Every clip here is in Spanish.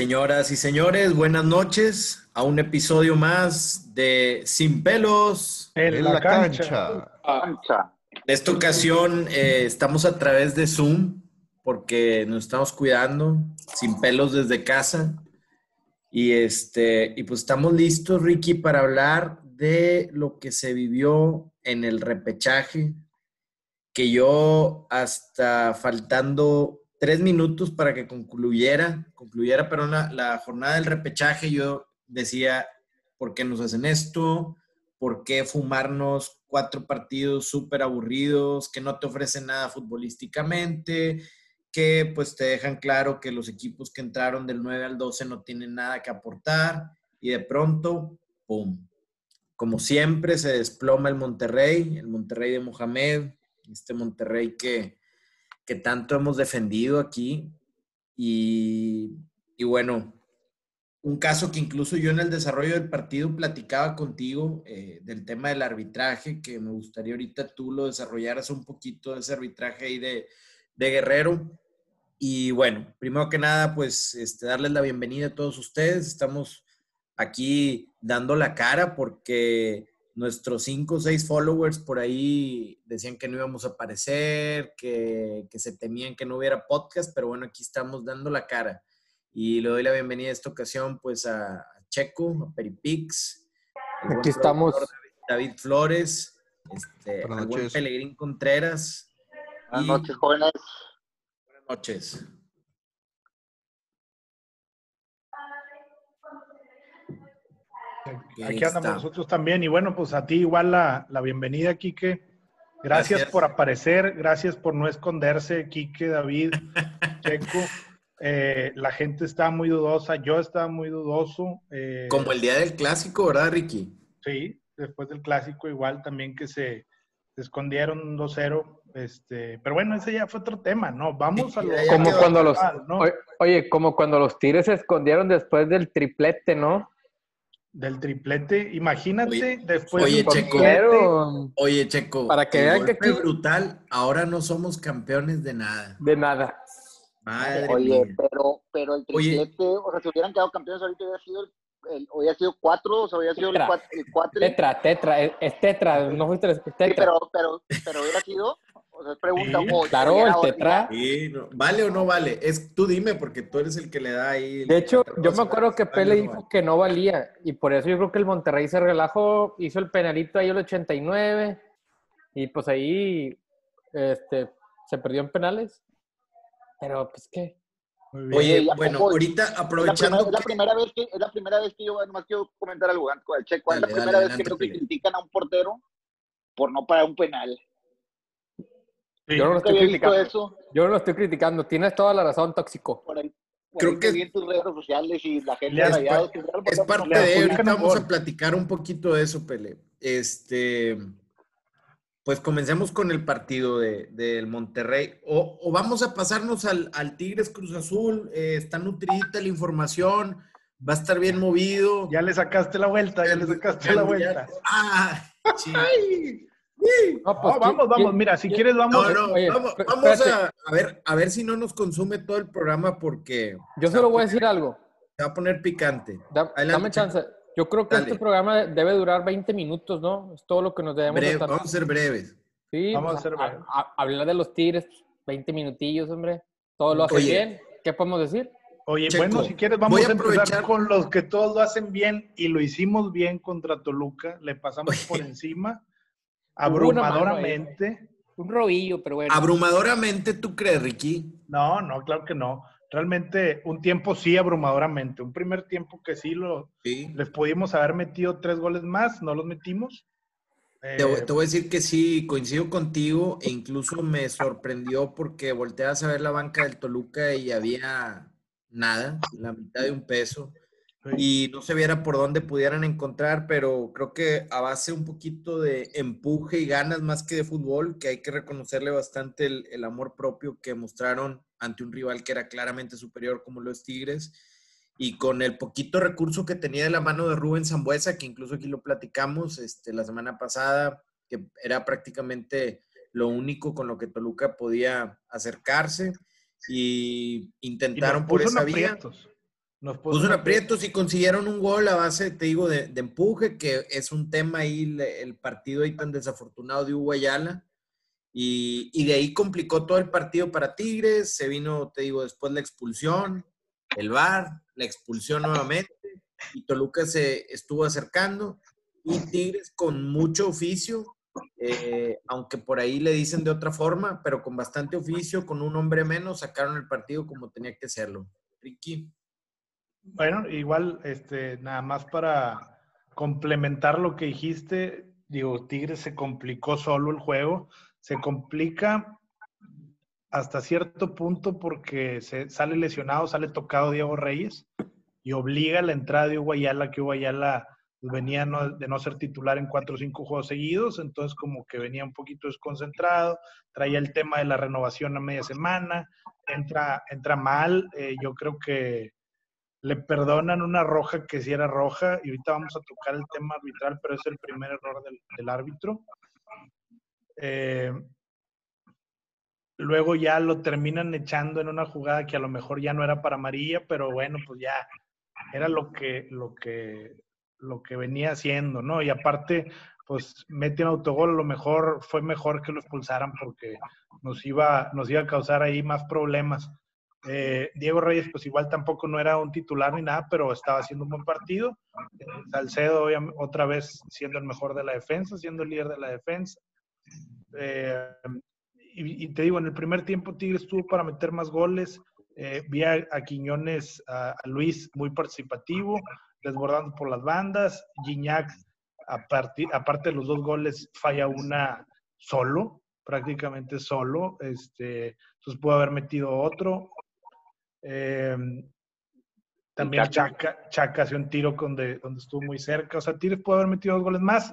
Señoras y señores, buenas noches a un episodio más de Sin pelos en, la, cancha. En esta ocasión eh, estamos a través de Zoom porque nos estamos cuidando, sin pelos desde casa. Y, este, y pues estamos listos, Ricky, para hablar de lo que se vivió en el repechaje, que yo hasta faltando tres minutos para que concluyera, concluyera, pero la jornada del repechaje, yo decía, ¿por qué nos hacen esto? ¿Por qué fumarnos cuatro partidos súper aburridos que no te ofrecen nada futbolísticamente? Que pues te dejan claro que los equipos que entraron del 9 al 12 no tienen nada que aportar y de pronto, ¡pum! Como siempre se desploma el Monterrey, el Monterrey de Mohamed, este Monterrey que, que tanto hemos defendido aquí. Y, bueno, un caso que incluso yo en el desarrollo del partido platicaba contigo eh, del tema del arbitraje, que me gustaría ahorita tú lo desarrollaras un poquito, ese arbitraje ahí de, de Guerrero. Y bueno, primero que nada, pues este, darles la bienvenida a todos ustedes. Estamos aquí dando la cara porque nuestros cinco o seis followers por ahí decían que no íbamos a aparecer, que, se temían que no hubiera podcast, pero bueno, aquí estamos dando la cara. Y le doy la bienvenida a esta ocasión pues a, Checo, a Peripix. Aquí estamos. David Flores, este, al buen Pelegrín Contreras. Buenas noches, jóvenes. Buenas noches. Aquí andamos nosotros también. Y bueno, pues a ti igual la, bienvenida, Quique. Gracias, por aparecer, gracias por no esconderse, Quique, David, Checo. Eh, la gente está muy dudosa, yo estaba muy dudoso. Eh, Como el día del clásico, ¿verdad, Ricky? Sí, después del clásico igual también que se, escondieron 2-0. Este, pero bueno, ese ya fue otro tema, ¿no? Vamos a lo como cuando los oye, como cuando los Tigres se escondieron después del triplete, ¿no? Del triplete. Imagínate después oye, de Checo, Oye, Checo. Para que vean que aquí... brutal, ahora no somos campeones de nada. De nada. Madre oye, pero pero el triplete, o sea, si hubieran quedado campeones ahorita hubiera sido el, hubiera sido cuatro, o sea, hubiera sido el cuatro, el cuatro. Tetra, tetra, es tetra, no fuiste tetra. Sí, pero, pero, pero hubiera sido pregunta, claro, el tetra. ¿Vale o no vale? Es, tú dime, porque tú eres el que le da ahí. De hecho, yo me acuerdo que Pele dijo que no valía. Y por eso yo creo que el Monterrey se relajó, hizo el penalito ahí el 89. Y pues ahí este, se perdió en penales. Pero pues qué. Oye, bueno, ahorita aprovechando. Es la, primera, vez que, es la primera vez que yo, además quiero comentar algo con el Checo. es la primera vez que creo que critican a un portero por no parar un penal. Yo no lo estoy criticando. Yo no lo estoy criticando. Tienes toda la razón, tóxico. Creo que en tus redes sociales y la gente es, parte de ahorita vamos a platicar un poquito de eso, Pele. Este, pues comencemos con el partido del de, Monterrey. O, vamos a pasarnos al, Tigres Cruz Azul. Eh, está nutridita la información. Va a estar bien movido. Ya le sacaste la vuelta, ya le sacaste la vuelta. Ah, pues, vamos, vamos, mira, si quieres vamos. vamos, a, ver, a ver si no nos consume todo el programa porque. Yo solo voy a decir algo. Se va a poner picante. dame chance. Yo creo que este programa debe durar 20 minutos, ¿no? Es todo lo que nos debemos Breve, Vamos a ser breves. Sí, vamos a pues, ser breves. hablar de los Tigres, 20 minutillos, hombre. Todo lo hace bien. ¿Qué podemos decir? Oye, bueno, si quieres vamos a, empezar con los que todos lo hacen bien y lo hicimos bien contra Toluca. Le pasamos por encima abrumadoramente. Un robillo, pero bueno. ¿Abrumadoramente tú crees, Ricky? No, no, claro que no. Realmente un tiempo sí, abrumadoramente. Un primer tiempo que sí, lo, les pudimos haber metido tres goles más, no los metimos. te, voy a decir que sí, coincido contigo e incluso me sorprendió porque volteas a ver la banca del Toluca y había nada, la mitad de un peso y no se viera por dónde pudieran encontrar, pero creo que a base un poquito de empuje y ganas más que de fútbol, que hay que reconocerle bastante el, amor propio que mostraron ante un rival que era claramente superior como los Tigres, y con el poquito recurso que tenía de la mano de Rubén Zambuesa, que incluso aquí lo platicamos este, la semana pasada, que era prácticamente lo único con lo que Toluca podía acercarse, y intentaron por esa vía. Nos puso, un aprieto si consiguieron un gol a base, te digo, de, empuje, que es un tema ahí, el partido ahí tan desafortunado de Hugo Ayala. Y, y, de ahí complicó todo el partido para Tigres. Se vino, te digo, después la expulsión, el VAR, la expulsión nuevamente. Y Toluca se estuvo acercando. Y Tigres con mucho oficio, eh, aunque por ahí le dicen de otra forma, pero con bastante oficio, con un hombre menos, sacaron el partido como tenía que serlo. Ricky. Bueno, igual, este, nada más para complementar lo que dijiste, digo, Tigres se complicó solo el juego, se complica hasta cierto punto porque se sale lesionado, sale tocado Diego Reyes y obliga la entrada de Uguayala, que Uguayala venía de no ser titular en cuatro o cinco juegos seguidos, entonces como que venía un poquito desconcentrado, traía el tema de la renovación a media semana, entra, entra mal, eh, yo creo que le perdonan una roja que sí era roja, y ahorita vamos a tocar el tema arbitral, pero es el primer error del, árbitro. Eh, luego ya lo terminan echando en una jugada que a lo mejor ya no era para María, pero bueno, pues ya era lo que, lo que, lo que venía haciendo, ¿no? Y aparte, pues mete un autogol, a lo mejor fue mejor que lo expulsaran porque nos iba, nos iba a causar ahí más problemas. Eh, Diego Reyes, pues igual tampoco no era un titular ni nada, pero estaba haciendo un buen partido. Eh, Salcedo, otra vez siendo el mejor de la defensa, siendo el líder de la defensa. Eh, y, te digo, en el primer tiempo Tigres estuvo para meter más goles. vi a, Quiñones, a, Luis muy participativo desbordando por las bandas. Gignac, aparte de los dos goles, falla una solo, prácticamente solo. Este, entonces pudo haber metido otro. Em, también Chaca, Chaca hace un tiro donde, donde estuvo muy cerca. O sea, Tigres pudo haber metido dos goles más.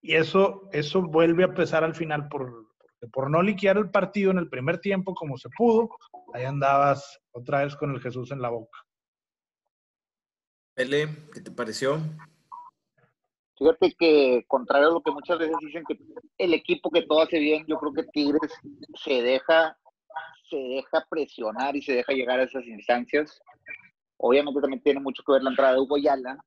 Y eso, eso vuelve a pesar al final por, por no liquear el partido en el primer tiempo como se pudo. Ahí andabas otra vez con el Jesús en la boca. Pele, ¿qué te pareció? Fíjate que, contrario a lo que muchas veces dicen que el equipo que todo hace bien, yo creo que Tigres se deja, se deja presionar y se deja llegar a esas instancias. Obviamente también tiene mucho que ver la entrada de Hugo Yala,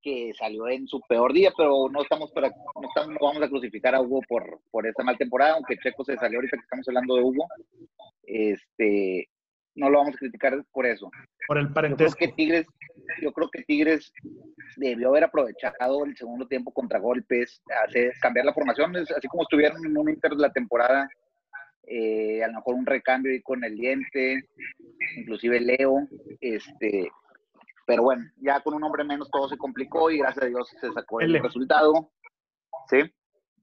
que salió en su peor día, pero no estamos para, no, estamos, no vamos a crucificar a Hugo por, por esta mal temporada, aunque Checo se salió ahorita que estamos hablando de Hugo. Este, no lo vamos a criticar por eso. Por el parentesco. Yo creo que Tigres, yo creo que Tigres debió haber aprovechado el segundo tiempo contra golpes, hacer, cambiar la formación, así como estuvieron en un Inter de la temporada, eh, a lo mejor un recambio ahí con el diente, inclusive Leo, este, pero bueno, ya con un hombre menos todo se complicó y gracias a Dios se sacó el resultado. ¿Sí?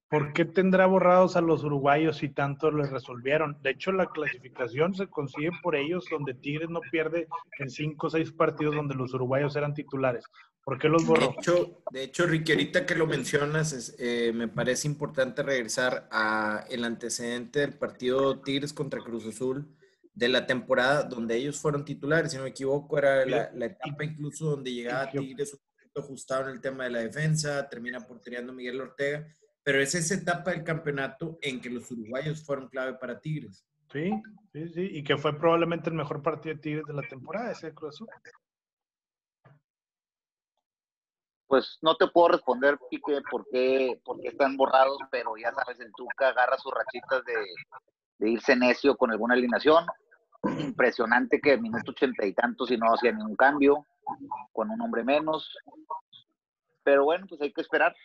¿Por qué tendrá borrados a los uruguayos si tanto les resolvieron? De hecho, la clasificación se consigue por ellos, donde Tigres no pierde en cinco o seis partidos donde los uruguayos eran titulares. ¿Por qué los borró? De hecho, de hecho Ricky, ahorita que lo mencionas, eh, me parece importante regresar a el antecedente del partido Tigres contra Cruz Azul de la temporada donde ellos fueron titulares, si no me equivoco, era la, etapa incluso donde llegaba Tigres un poquito ajustado en el tema de la defensa, termina portereando Miguel Ortega pero es esa etapa del campeonato en que los uruguayos fueron clave para Tigres. Sí, sí, sí, y que fue probablemente el mejor partido de Tigres de la temporada, ese Cruz Azul. Pues no te puedo responder, Pique, por qué, por qué están borrados, pero ya sabes, el Tuca agarra sus rachitas de, irse necio con alguna alineación. Impresionante que minuto ochenta y tantos y no hacía ningún cambio, con un hombre menos. Pero bueno, pues hay que esperar.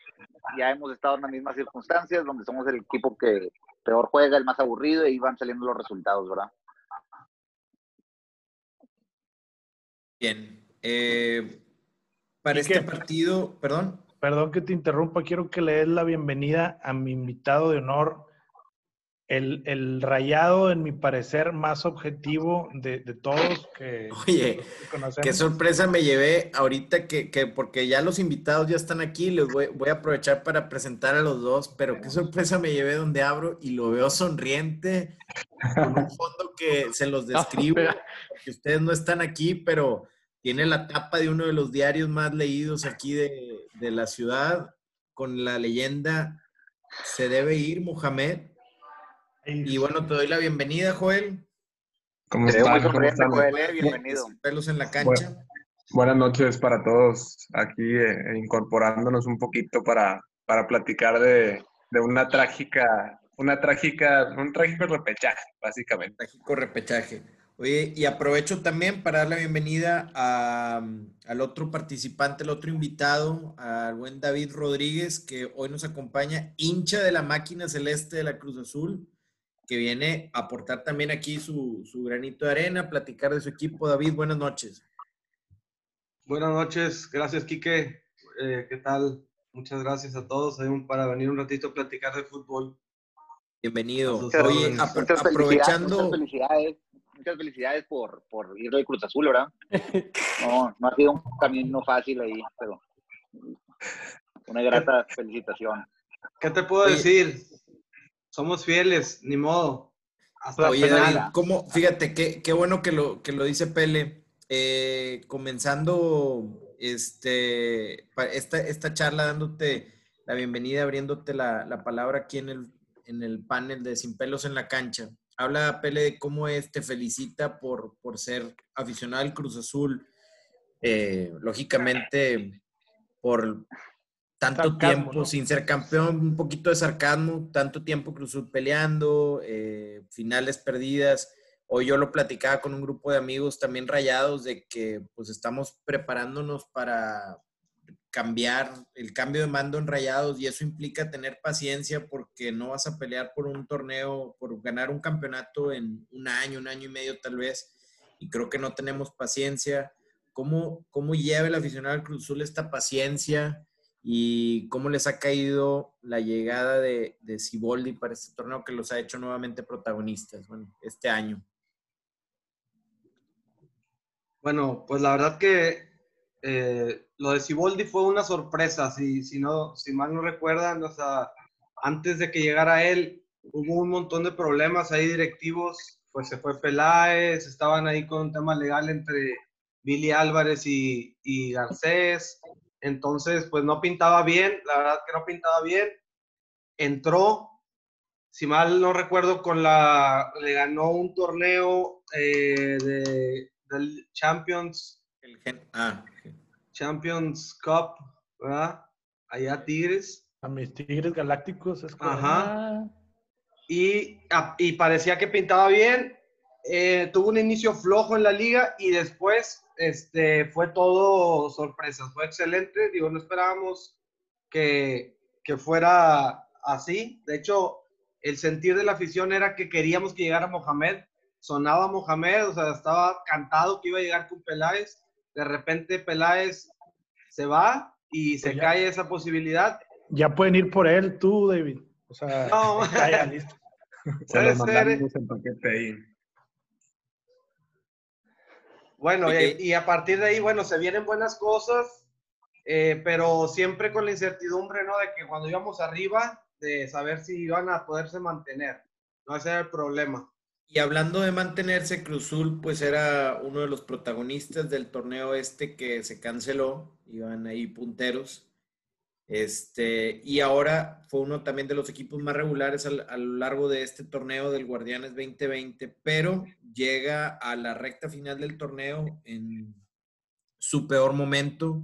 Ya hemos estado en las mismas circunstancias, donde somos el equipo que peor juega, el más aburrido, y van saliendo los resultados, ¿verdad? Bien. Eh, para este partido, perdón. Perdón que te interrumpa, quiero que le des la bienvenida a mi invitado de honor, el, rayado, en mi parecer, más objetivo de, todos que, Oye, qué sorpresa me llevé ahorita que, porque ya los invitados ya están aquí, les voy, a aprovechar para presentar a los dos, pero qué sorpresa me llevé donde abro y lo veo sonriente, con un fondo que se los describo, que ustedes no están aquí, pero tiene la tapa de uno de los diarios más leídos aquí de, de la ciudad, con la leyenda, se debe ir Mohamed y bueno, te doy la bienvenida, Joel. ¿Cómo están? ¿Cómo están? Bienvenido. Pelos en la cancha. buenas noches para todos. Aquí eh, incorporándonos un poquito para, para platicar de, de una trágica, una trágica, un trágico repechaje, básicamente. Trágico repechaje. Oye, y aprovecho también para dar la bienvenida al otro participante, el otro invitado, al buen David Rodríguez, que hoy nos acompaña, hincha de la máquina celeste de la Cruz Azul, que viene a aportar también aquí su, granito de arena, platicar de su equipo. David, buenas noches. Buenas noches, gracias Quique. Eh, ¿Qué tal? Muchas gracias a todos para venir un ratito a platicar de fútbol. Bienvenido. Oye, aprovechando muchas felicidades por, por ir de Cruz Azul, ¿verdad? No, no ha sido un camino fácil ahí, pero una grata felicitación. ¿Qué te puedo decir? Somos fieles, ni modo. Hasta Oye, David, ¿cómo? Fíjate, qué, qué bueno que lo, que lo dice Pele. Eh, comenzando este, esta, esta charla, dándote la bienvenida, abriéndote la, la palabra aquí en el, en el panel de Sin Pelos en la Cancha habla Pele de cómo es, te felicita por, por ser aficionado al Cruz Azul. Eh, lógicamente, por tanto tiempo sin ser campeón, un poquito de sarcasmo, tanto tiempo Cruz Azul peleando, eh, finales perdidas. Hoy yo lo platicaba con un grupo de amigos también rayados de que pues estamos preparándonos para, cambiar el cambio de mando en rayados y eso implica tener paciencia porque no vas a pelear por un torneo, por ganar un campeonato en un año, un año y medio tal vez, y creo que no tenemos paciencia. ¿Cómo, cómo lleva el aficionado al Cruz Azul esta paciencia y cómo les ha caído la llegada de, de para este torneo que los ha hecho nuevamente protagonistas bueno, este año? Bueno, pues la verdad que eh, lo de Siboldi fue una sorpresa, si, si, no, si mal no recuerdan, o sea, antes de que llegara él, hubo un montón de problemas ahí directivos, pues se fue Peláez, estaban ahí con un tema legal entre Billy Álvarez y, y Garcés, entonces pues no pintaba bien, la verdad que no pintaba bien, entró, si mal no recuerdo, con la, le ganó un torneo eh, de, del Champions ah. Champions Cup, ¿verdad? Allá Tigres. A mis Tigres Galácticos. Es Ajá. Y, ah, y, parecía que pintaba bien. Eh, tuvo un inicio flojo en la liga y después este, fue todo sorpresa. Fue excelente. Digo, no esperábamos que, que fuera así. De hecho, el sentir de la afición era que queríamos que llegara Mohamed. Sonaba Mohamed, o sea, estaba cantado que iba a llegar con Peláez de repente Peláez se va y se pues cae esa posibilidad. Ya pueden ir por él tú, David. O sea, no. listo. Se paquete ahí. Bueno, y, a partir de ahí, bueno, se vienen buenas cosas, eh, pero siempre con la incertidumbre, ¿no? De que cuando íbamos arriba, de saber si iban a poderse mantener. No ese era el problema. Y hablando de mantenerse, Cruzul pues era uno de los protagonistas del torneo este que se canceló, iban ahí punteros. Este, y ahora fue uno también de los equipos más regulares a lo largo de este torneo del Guardianes 2020, pero llega a la recta final del torneo en su peor momento.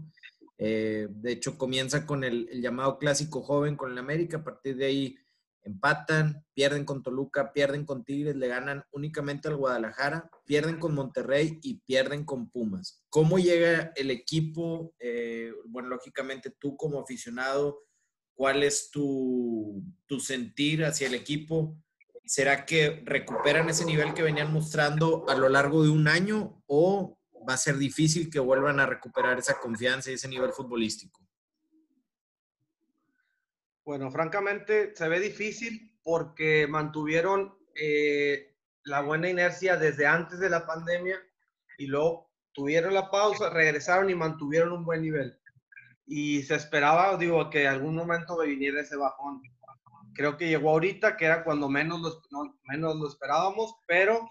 Eh, de hecho, comienza con el, el, llamado clásico joven con el América, a partir de ahí empatan, pierden con Toluca, pierden con Tigres, le ganan únicamente al Guadalajara, pierden con Monterrey y pierden con Pumas. ¿Cómo llega el equipo? Eh, bueno, lógicamente tú como aficionado, ¿cuál es tu, tu sentir hacia el equipo? ¿Será que recuperan ese nivel que venían mostrando a lo largo de un año o va a ser difícil que vuelvan a recuperar esa confianza y ese nivel futbolístico? Bueno, francamente se ve difícil porque mantuvieron eh, la buena inercia desde antes de la pandemia y luego tuvieron la pausa, regresaron y mantuvieron un buen nivel. Y se esperaba, digo, que algún momento viniera ese bajón. Creo que llegó ahorita, que era cuando menos lo, menos lo esperábamos, pero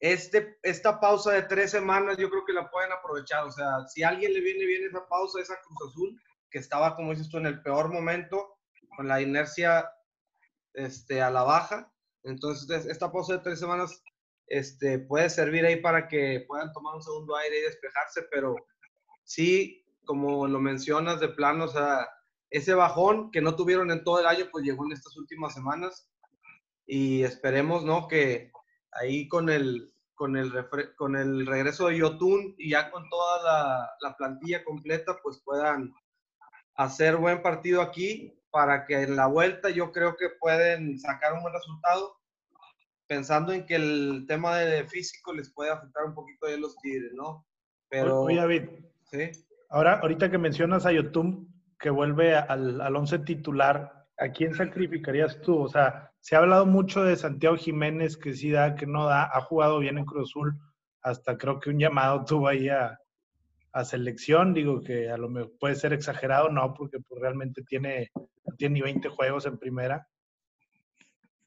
este, esta pausa de tres semanas yo creo que la pueden aprovechar. O sea, si a alguien le viene bien esa pausa, esa Cruz Azul, que estaba, como dices tú, en el peor momento, con la inercia este, a la baja. Entonces, esta pausa de tres semanas este, puede servir ahí para que puedan tomar un segundo aire y despejarse, pero sí, como lo mencionas de plano, o sea, ese bajón que no tuvieron en todo el año, pues llegó en estas últimas semanas y esperemos, ¿no? Que ahí con el, con el, con el regreso de Yotun y ya con toda la, la plantilla completa, pues puedan hacer buen partido aquí para que en la vuelta yo creo que pueden sacar un buen resultado, pensando en que el tema de físico les puede afectar un poquito a los Tigres, ¿no? Pero... Oye, David. Sí. Ahora, ahorita que mencionas a Yotun, que vuelve al, al once titular, ¿a quién sacrificarías tú? O sea, se ha hablado mucho de Santiago Jiménez, que sí da, que no da, ha jugado bien en Cruz Azul, hasta creo que un llamado tuvo ahí a, a selección, digo que a lo mejor puede ser exagerado, no, porque pues, realmente tiene, tiene ni 20 juegos en primera.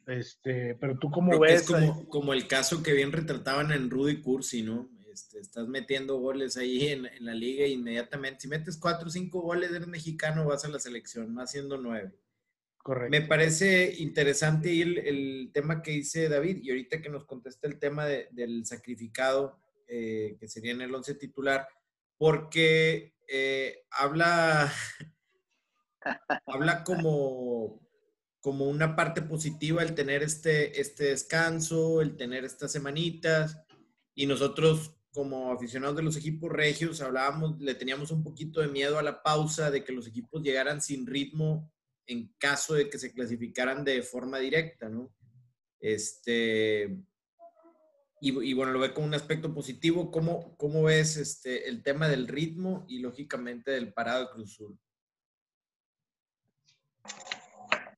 Este, pero tú cómo ves. Es como, como, el caso que bien retrataban en Rudy Cursi, ¿no? Este, estás metiendo goles ahí en, en, la liga e inmediatamente. Si metes cuatro o cinco goles, eres mexicano, vas a la selección, más siendo nueve. Correcto. Me parece interesante el, el, tema que dice David, y ahorita que nos contesta el tema de, del sacrificado, eh, que sería en el once titular, porque eh, habla, habla como, como una parte positiva el tener este, este descanso, el tener estas semanitas, y nosotros como aficionados de los equipos regios hablábamos, le teníamos un poquito de miedo a la pausa, de que los equipos llegaran sin ritmo en caso de que se clasificaran de forma directa, ¿no? Este, y, bueno, lo ve como un aspecto positivo. ¿Cómo, cómo ves este, el tema del ritmo y lógicamente del parado de Cruz?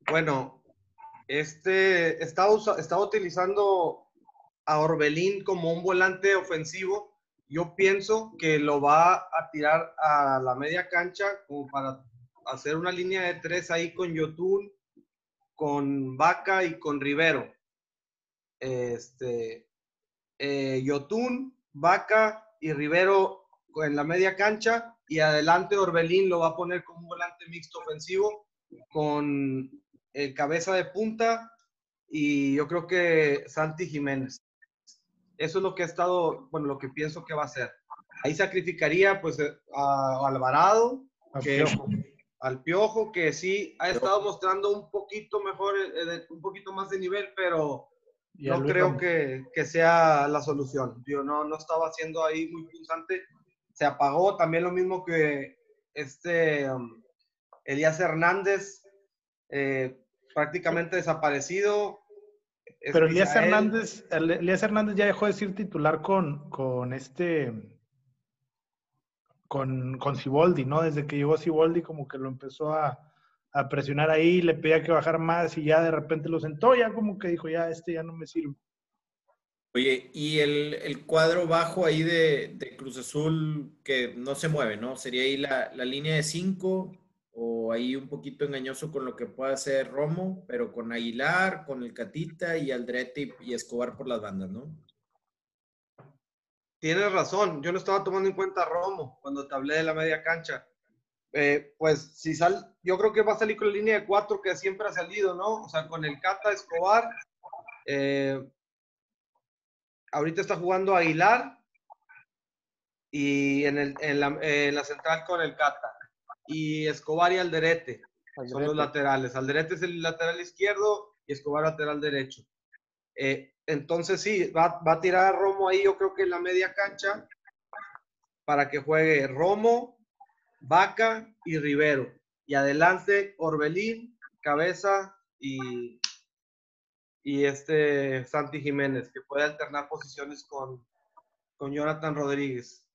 Bueno, este estaba, estaba utilizando a Orbelín como un volante ofensivo. Yo pienso que lo va a tirar a la media cancha como para hacer una línea de tres ahí con Yotun, con Vaca y con Rivero. Este, eh, Yotun, Vaca y Rivero en la media cancha y adelante Orbelín lo va a poner como un volante mixto ofensivo con el cabeza de punta y yo creo que Santi Jiménez. Eso es lo que ha estado, bueno, lo que pienso que va a hacer. Ahí sacrificaría pues a Alvarado, que, al Piojo, que sí ha estado mostrando un poquito mejor, eh, un poquito más de nivel, pero no creo que, que, sea la solución. Yo no, no estaba haciendo ahí muy punzante. Se apagó también lo mismo que este um, Elías Hernández, eh, prácticamente desaparecido. Pero Elías Hernández, Elías Hernández ya dejó de ser titular con, con este con, con Ciboldi, ¿no? Desde que llegó Ciboldi como que lo empezó a, a presionar ahí, le pedía que bajara más y ya de repente lo sentó, ya como que dijo, ya este ya no me sirve. Oye, y el, el cuadro bajo ahí de, de, Cruz Azul que no se mueve, ¿no? ¿Sería ahí la, la línea de cinco o ahí un poquito engañoso con lo que pueda hacer Romo, pero con Aguilar, con el Catita y Aldrete y, y Escobar por las bandas, ¿no? Tienes razón, yo no estaba tomando en cuenta a Romo cuando te hablé de la media cancha. Eh, pues si sal, yo creo que va a salir con la línea de cuatro que siempre ha salido, ¿no? O sea, con el Cata Escobar. Eh, ahorita está jugando Aguilar y en, el, en, la, en, la, central con el Cata. Y Escobar y Alderete, Alderete. son los laterales. Alderete es el lateral izquierdo y Escobar lateral derecho. Eh, entonces sí, va, va a tirar a Romo ahí, yo creo que en la media cancha, para que juegue Romo, Vaca y Rivero. Y adelante Orbelín, Cabeza y, y este Santi Jiménez, que puede alternar posiciones con, con Jonathan Rodríguez.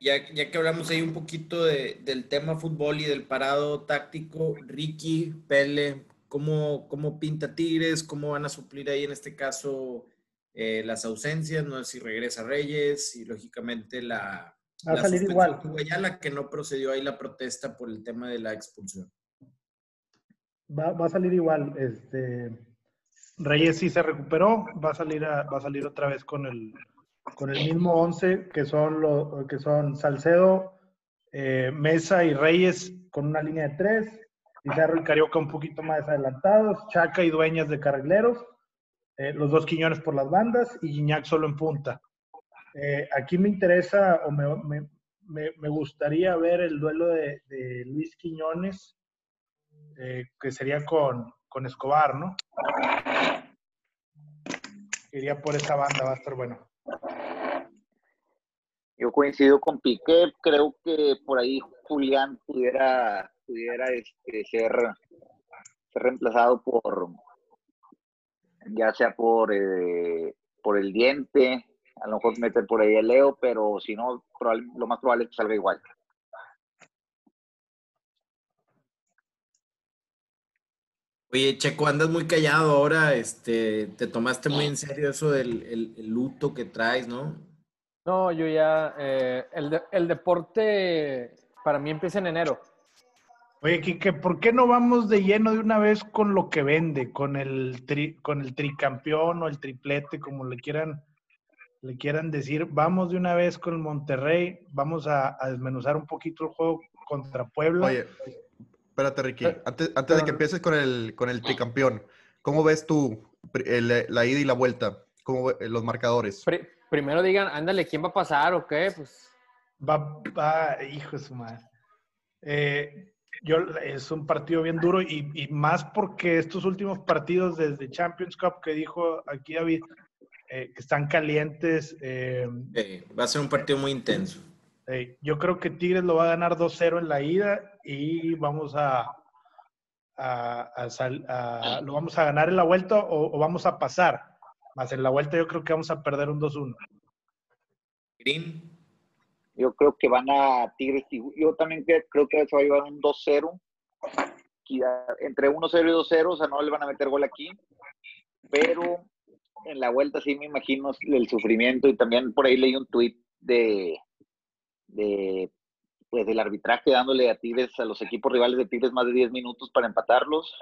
Ya, ya, que hablamos ahí un poquito de, del tema fútbol y del parado táctico, Ricky, Pele, ¿cómo, ¿cómo pinta Tigres? ¿Cómo van a suplir ahí en este caso eh, las ausencias? No sé si regresa Reyes y lógicamente la, Va a salir igual. La que no procedió ahí la protesta por el tema de la expulsión. Va, va, a salir igual. Este, Reyes sí se recuperó, va a salir, a, va a salir otra vez con el, con el mismo 11 que son, lo, que son Salcedo, eh, Mesa y Reyes con una línea de tres, Pizarro y Carioca un poquito más adelantados, Chaca y Dueñas de carrileros, eh, los dos Quiñones por las bandas y Guiñac solo en punta. Eh, aquí me interesa o me, me, me, gustaría ver el duelo de, Luis Quiñones, eh, que sería con, con Escobar, ¿no? Iría por esa banda, va a estar bueno. Yo coincido con Piqué, creo que por ahí Julián pudiera, pudiera este, ser, ser reemplazado por, ya sea por, eh, por el diente, a lo mejor meter por ahí el Leo, pero si no, lo más probable es que salga igual. Oye, Checo, andas muy callado ahora, este, te tomaste muy en serio eso del el luto que traes, ¿no? No, yo ya, eh, el, el, deporte para mí empieza en enero. Oye, Kike, ¿por qué no vamos de lleno de una vez con lo que vende, con el, tri, con el tricampeón o el triplete, como le quieran, le quieran decir? Vamos de una vez con el Monterrey, vamos a, a desmenuzar un poquito el juego contra Puebla. Oye, espérate, Ricky, eh, antes, antes de que empieces con el, con el tricampeón, ¿cómo ves tú el, la ida y la vuelta? ¿Cómo los marcadores? primero digan, ándale, ¿quién va a pasar o qué? Pues. Va, va, hijo de su madre. Eh, yo, es un partido bien duro y, y, más porque estos últimos partidos desde Champions Cup que dijo aquí David, eh, que están calientes. Eh, va a ser un partido muy intenso. yo creo que Tigres lo va a ganar 2-0 en la ida y vamos a, a, a, lo vamos a ganar en la vuelta o, o vamos a pasar. Más en la vuelta yo creo que vamos a perder un 2-1. Green. Yo creo que van a Tigres. Yo también creo que se va a llevar un 2-0. Entre 1-0 y 2-0, o sea, no le van a meter gol aquí. Pero en la vuelta sí me imagino el sufrimiento y también por ahí leí un tuit de, de pues del arbitraje dándole a Tigres, a los equipos rivales de Tigres más de 10 minutos para empatarlos.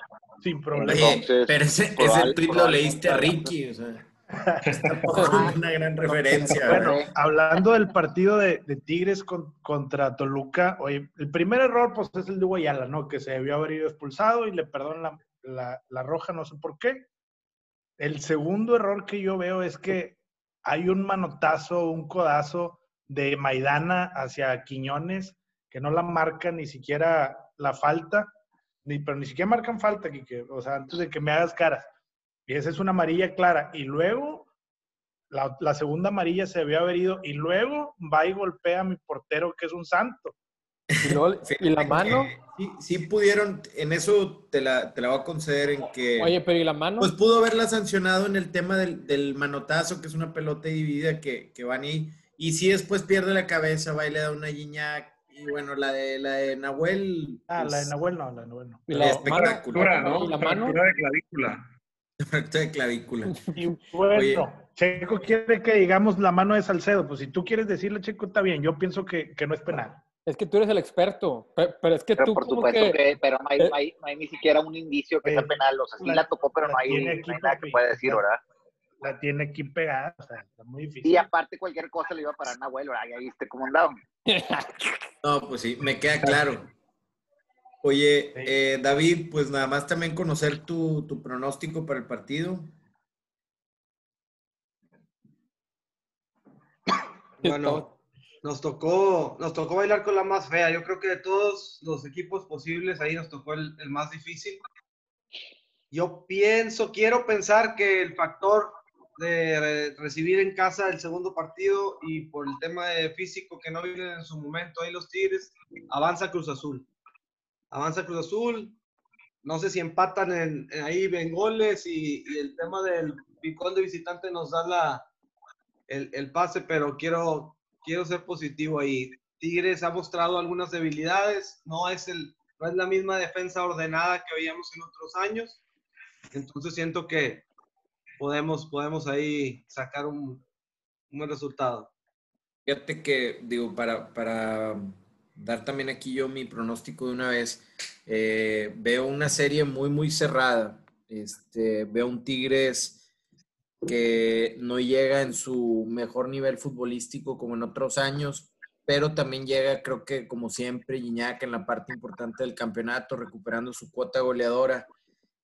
Sin problema. pero ese, ese tweet lo leíste a Ricky, o sea. una gran referencia. Bueno, hablando del partido de, de Tigres con, contra Toluca, oye, el primer error pues es el de Guayala, ¿no? Que se debió haber ido expulsado y le perdonan la, la, la roja, no sé por qué. El segundo error que yo veo es que hay un manotazo, un codazo de Maidana hacia Quiñones, que no la marcan ni siquiera la falta, ni, pero ni siquiera marcan falta, o sea, antes de que me hagas caras. Y esa es una amarilla clara. Y luego, la, la segunda amarilla se debió haber ido, y luego va y golpea a mi portero, que es un santo. Y, luego, ¿y la mano. Sí, sí, pudieron, en eso te la, te la voy a conceder en que. Oye, pero ¿y la mano? Pues pudo haberla sancionado en el tema del, del manotazo, que es una pelota dividida que, que van y y si después pierde la cabeza, va y le da una guiña. Y bueno, la de, la de Nahuel. Ah, la de pues, Nahuel no, la de Nahuel no. Y la espectacular, ¿no? ¿Y la mano? Fractura de clavícula. Fractura de clavícula. Y bueno, Oye. Checo quiere que digamos la mano de Salcedo. Pues si tú quieres decirle, Checo, está bien. Yo pienso que, que no es penal. Es que tú eres el experto, pero, es que pero tú por supuesto que, que, pero no hay, eh, no, hay, no hay, ni siquiera un indicio que eh, sea penal, o sea, sí la, la tocó, pero no hay, no hay nada que pueda decir, ¿verdad? la tiene aquí pegada, o sea, está muy difícil. Y aparte cualquier cosa le iba a parar a Nahuel, ¿verdad? Ya viste cómo andaba. no, pues sí, me queda claro. Oye, eh, David, pues nada más también conocer tu, tu pronóstico para el partido. Bueno, nos tocó, nos tocó bailar con la más fea. Yo creo que de todos los equipos posibles, ahí nos tocó el, más difícil. Yo pienso, quiero pensar que el factor de recibir en casa el segundo partido y por el tema de físico que no vienen en su momento ahí los Tigres, avanza Cruz Azul. Avanza Cruz Azul. No sé si empatan en, ahí ven goles y, y, el tema del picón de visitante nos da la, el, pase, pero quiero, quiero ser positivo ahí. Tigres ha mostrado algunas debilidades, no es, el, no es la misma defensa ordenada que veíamos en otros años entonces siento que podemos, podemos ahí sacar un, un buen resultado. Fíjate que, digo, para, para dar también aquí yo mi pronóstico de una vez, eh, veo una serie muy, muy cerrada. Este, veo un Tigres que no llega en su mejor nivel futbolístico como en otros años, pero también llega, creo que como siempre, Iñak en la parte importante del campeonato, recuperando su cuota goleadora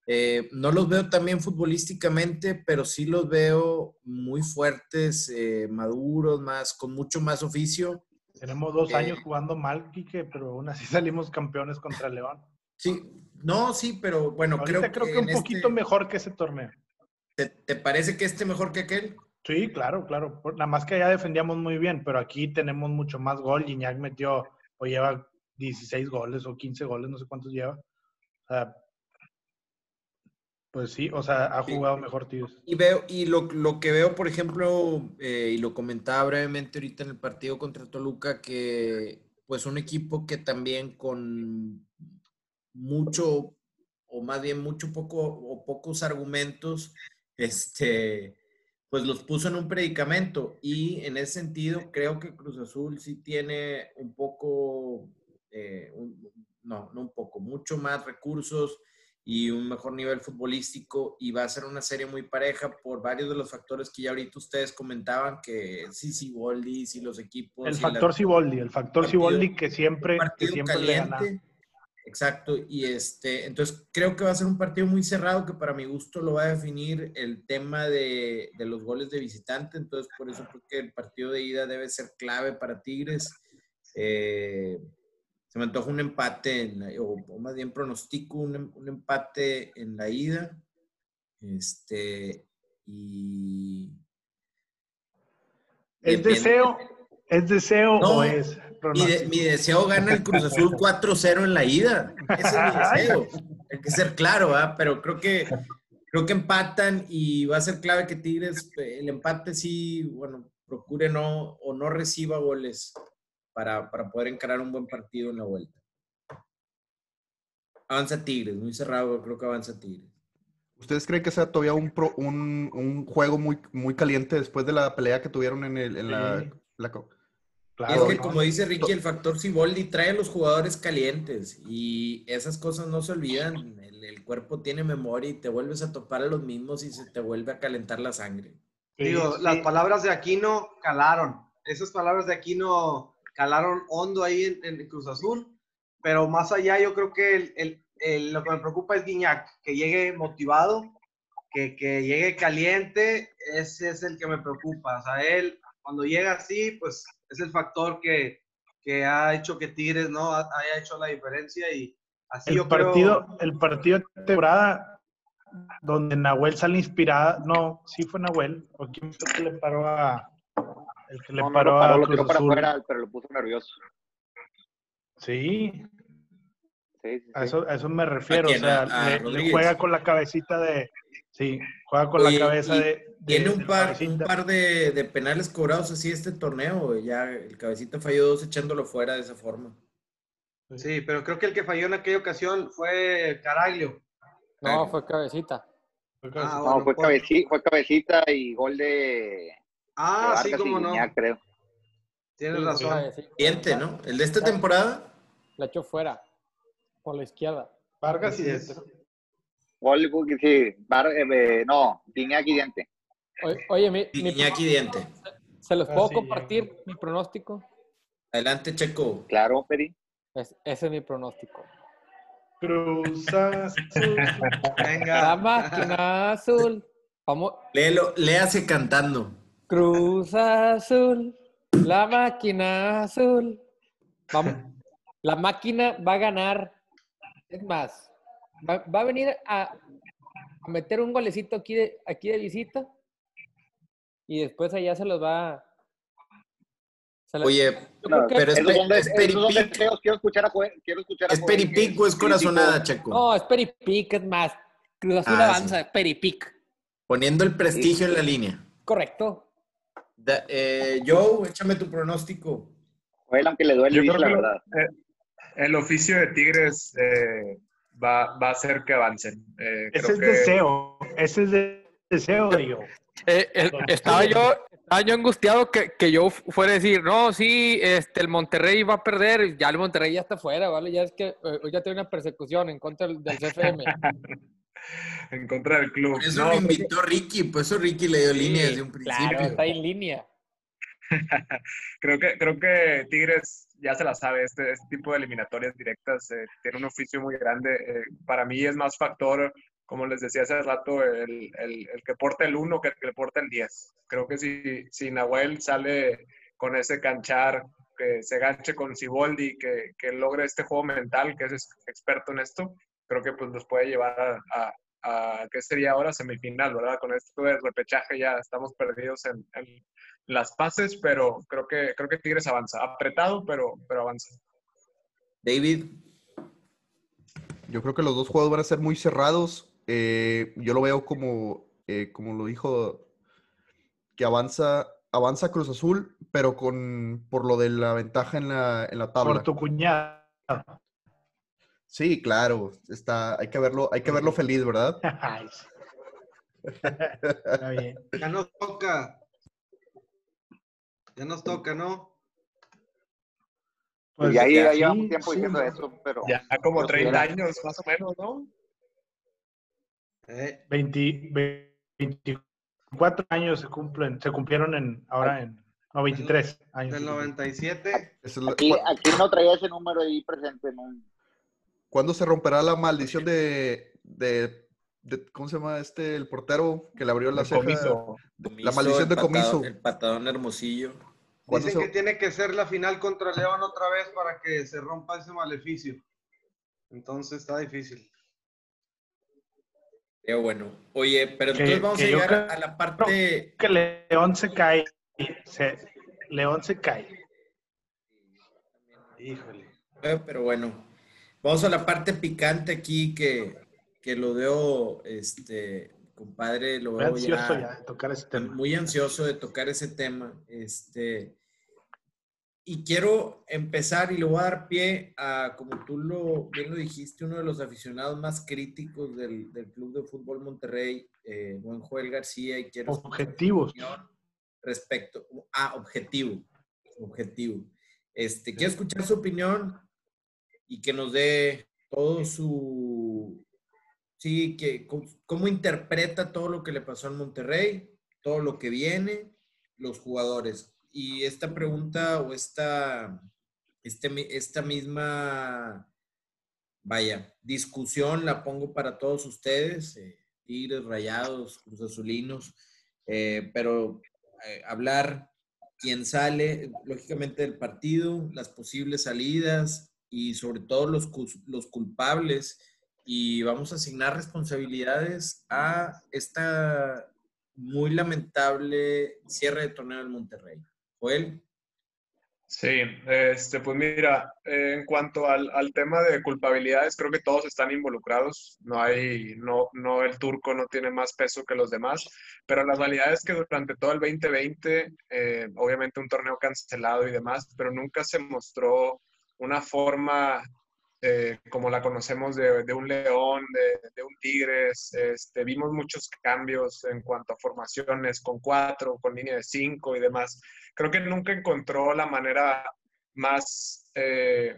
Eh, no los veo también futbolísticamente, pero sí los veo muy fuertes, eh, maduros, más, con mucho más oficio. Tenemos dos Eh, años jugando mal, Quique, pero aún así salimos campeones contra León. Sí, no, sí, pero bueno, Ahorita creo, creo, que, un poquito este- mejor que ese torneo. ¿Te, te parece que este mejor que aquel? Sí, claro, claro. Nada más que allá defendíamos muy bien, pero aquí tenemos mucho más gol. Gignac metió o lleva 16 goles o 15 goles, no sé cuántos lleva. O sea, pues sí, o sea, ha Sí. jugado mejor Tigres. Y veo, y lo, lo que veo, por ejemplo, eh, y lo comentaba brevemente ahorita en el partido contra Toluca, que pues un equipo que también con mucho, o más bien mucho poco, o pocos argumentos, este, pues los puso en un predicamento. Y en ese sentido, creo que Cruz Azul sí tiene un poco, eh, un- no, no un poco, mucho más recursos y un mejor nivel futbolístico y va a ser una serie muy pareja por varios de los factores que ya ahorita ustedes comentaban que sí, sí, Boldi, sí los equipos. El factor Siboldi, el factor Siboldi que siempre, que siempre le gana. Exacto, y este, entonces creo que va a ser un partido muy cerrado que para mi gusto lo va a definir el tema de, de los goles de visitante, entonces por eso creo que el partido de ida debe ser clave para Tigres. Eh, se me antoja un empate, en la- o, o más bien pronostico un, un empate en la ida. Este, y. ¿Es depende- deseo? ¿Es deseo No, o es mi, de- pronóstico? mi deseo gana el Cruz Azul 4-0 en la ida. Ese es mi deseo. Hay que ser claro, ¿verdad? Pero creo que, creo que empatan y va a ser clave que Tigres, eh, el empate sí, bueno, procure no o no reciba goles para, para poder encarar un buen partido en la vuelta. Avanza Tigres, muy cerrado, creo que avanza Tigres. ¿Ustedes creen que sea todavía un, pro- un, un juego muy, muy caliente después de la pelea que tuvieron en, el, en la, Sí. La co- Y Claro, es que, ¿no? como dice Ricky, el factor Siboldi trae a los jugadores calientes y esas cosas no se olvidan. El, el cuerpo tiene memoria y te vuelves a topar a los mismos y se te vuelve a calentar la sangre. Sí, Digo, sí. las palabras de Aquino calaron. Esas palabras de Aquino calaron hondo ahí en, en Cruz Azul. Pero más allá, yo creo que el- el- el- lo que me preocupa es Guiñac, que llegue motivado, que, que llegue caliente. Ese es el que me preocupa. O sea, él, cuando llega así, pues es el factor que, que ha hecho que Tigres no Ha- haya hecho la diferencia. Y así el yo creo- partido, el partido de temporada donde Nahuel sale inspirada, no, sí fue Nahuel, o quién fue el que le paró a el que le No, no paró, lo paró, a lo tiró para afuera, pero lo puso nervioso. Sí, Sí, sí, a eso, a eso me refiero, o sea, ¿A- a le- juega con la cabecita de, sí, juega con Oye, la cabeza y de- Tiene de un par, un cabecita. par de, de penales cobrados así este torneo. Ya el cabecita falló dos echándolo fuera de esa forma. Sí, pero creo que el que falló en aquella ocasión fue Caraglio. No, fue cabecita. Fue cabecita. Ah, No, bueno, fue, pues- cabeci- fue cabecita y gol de, de Ah, sí, Vargas y como no. Guiñac, creo. Tienes Sí, razón. cabecita. Diente, ¿no? El de esta temporada. La echó fuera, por la izquierda. Vargas y. Diente. Gol, sí, Var- eh, no, Guiñac y Diente. Oye, mi, mi Iñaki Diente. ¿se los Ah, puedo sí, compartir mi pronóstico? Adelante, Checo. Claro, Peri. Es- ese es mi pronóstico. Cruz Azul. La Venga. máquina azul. Vamos, Léelo, léase cantando. Cruz Azul, la máquina azul. Vamos, la máquina va a ganar. Es más, va, va a venir a, a meter un golecito aquí de, aquí de visita y después allá se los va. se los- Oye, pero es, es esos son peripic. deseos. Quiero escuchar a quiero escuchar a ¿Es es corazonada, Checo? no, es Peripic, es más. Cruz Azul Ah, avanza, sí. Peripic. Poniendo el prestigio en la línea. Correcto. Da- eh, Joe, échame tu pronóstico. Joel, aunque le duele, Yo dice creo la que verdad. eh, el oficio de Tigres eh, va, va a hacer que avancen. Eh, Ese creo es que- deseo, ese es de- deseo, digo. Eh, eh, estaba yo estaba yo angustiado que, que yo fu- fuera a decir, no, sí, este, el Monterrey va a perder, ya el Monterrey ya está fuera, ¿vale? Ya es que eh, hoy ya tiene una persecución en contra del, del CFM. en contra del club. Por eso No, lo invitó Ricky, por eso Ricky le dio línea desde un principio. Claro, está en línea. creo que creo que Tigres ya se la sabe este, este tipo de eliminatorias directas eh, tiene un oficio muy grande Eh, para mí es más factor como les decía hace rato, el, el, el que porta el 1 que el que porta el 10. Creo que si, si Nahuel sale con ese canchar, que se ganche con Siboldi, que, que logre este juego mental, que es experto en esto, creo que pues nos puede llevar a, a, a ¿qué sería ahora? Semifinal, ¿verdad? Con esto del repechaje ya estamos perdidos en, en, las pases, pero creo que, creo que Tigres avanza. Apretado, pero, pero avanza. David. Yo creo que los dos juegos van a ser muy cerrados. Eh, yo lo veo como, eh, como lo dijo, que avanza, avanza Cruz Azul, pero con por lo de la ventaja en la, en la tabla. Por tu cuñado. Sí, claro. Está, hay que verlo, hay que verlo feliz, ¿verdad? Está bien. Ya nos toca. Ya nos toca, ¿no? Pues ya, ya llevamos tiempo sí, diciendo eso, pero... Ya como 30 años, más o menos, ¿no? Eh. 20, 24 años se cumplen, se cumplieron en, ahora en, no, 23 años. Del 97. Aquí, aquí no traía ese número ahí presente, ¿no? ¿Cuándo se romperá la maldición de, de, de, ¿cómo se llama este, el portero que le abrió la ceja? Comiso. La maldición de comiso. El patadón hermosillo. Dicen se... que tiene que ser la final contra León otra vez para que se rompa ese maleficio. Entonces está difícil. Pero bueno. Oye, pero que, entonces vamos a llegar creo, a la parte... Que León se cae. Se, León se cae. Híjole. Pero bueno. Vamos a la parte picante aquí que, que lo veo, este, compadre, lo veo muy ansioso ya, ya, de tocar ese tema. Muy ansioso de tocar ese tema. Este, y quiero empezar y le voy a dar pie a, como tú lo, bien lo dijiste, uno de los aficionados más críticos del, del Club de Fútbol Monterrey, eh, buen Joel García, y quiero... Objetivos. Respecto, ah, objetivo, objetivo. Este, sí. Quiero escuchar su opinión y que nos dé todo su, sí, que cómo interpreta todo lo que le pasó en Monterrey, todo lo que viene, los jugadores. Y esta pregunta o esta, este, esta misma, vaya, discusión la pongo para todos ustedes, eh, Tigres, Rayados, Cruz Azulinos, eh, pero eh, hablar quién sale, lógicamente del partido, las posibles salidas, y sobre todo los, los culpables y vamos a asignar responsabilidades a esta muy lamentable cierre de torneo en Monterrey. Joel. Sí, este, pues mira, en cuanto al, al, tema de culpabilidades, creo que todos están involucrados. No hay, no, no, el turco no tiene más peso que los demás, pero la realidad es que durante todo el 2020, eh, obviamente un torneo cancelado y demás, pero nunca se mostró una forma eh, como la conocemos de, un león, de, de, un tigres. Este, vimos muchos cambios en cuanto a formaciones con cuatro, con línea de cinco y demás. Creo que nunca encontró la manera más, eh,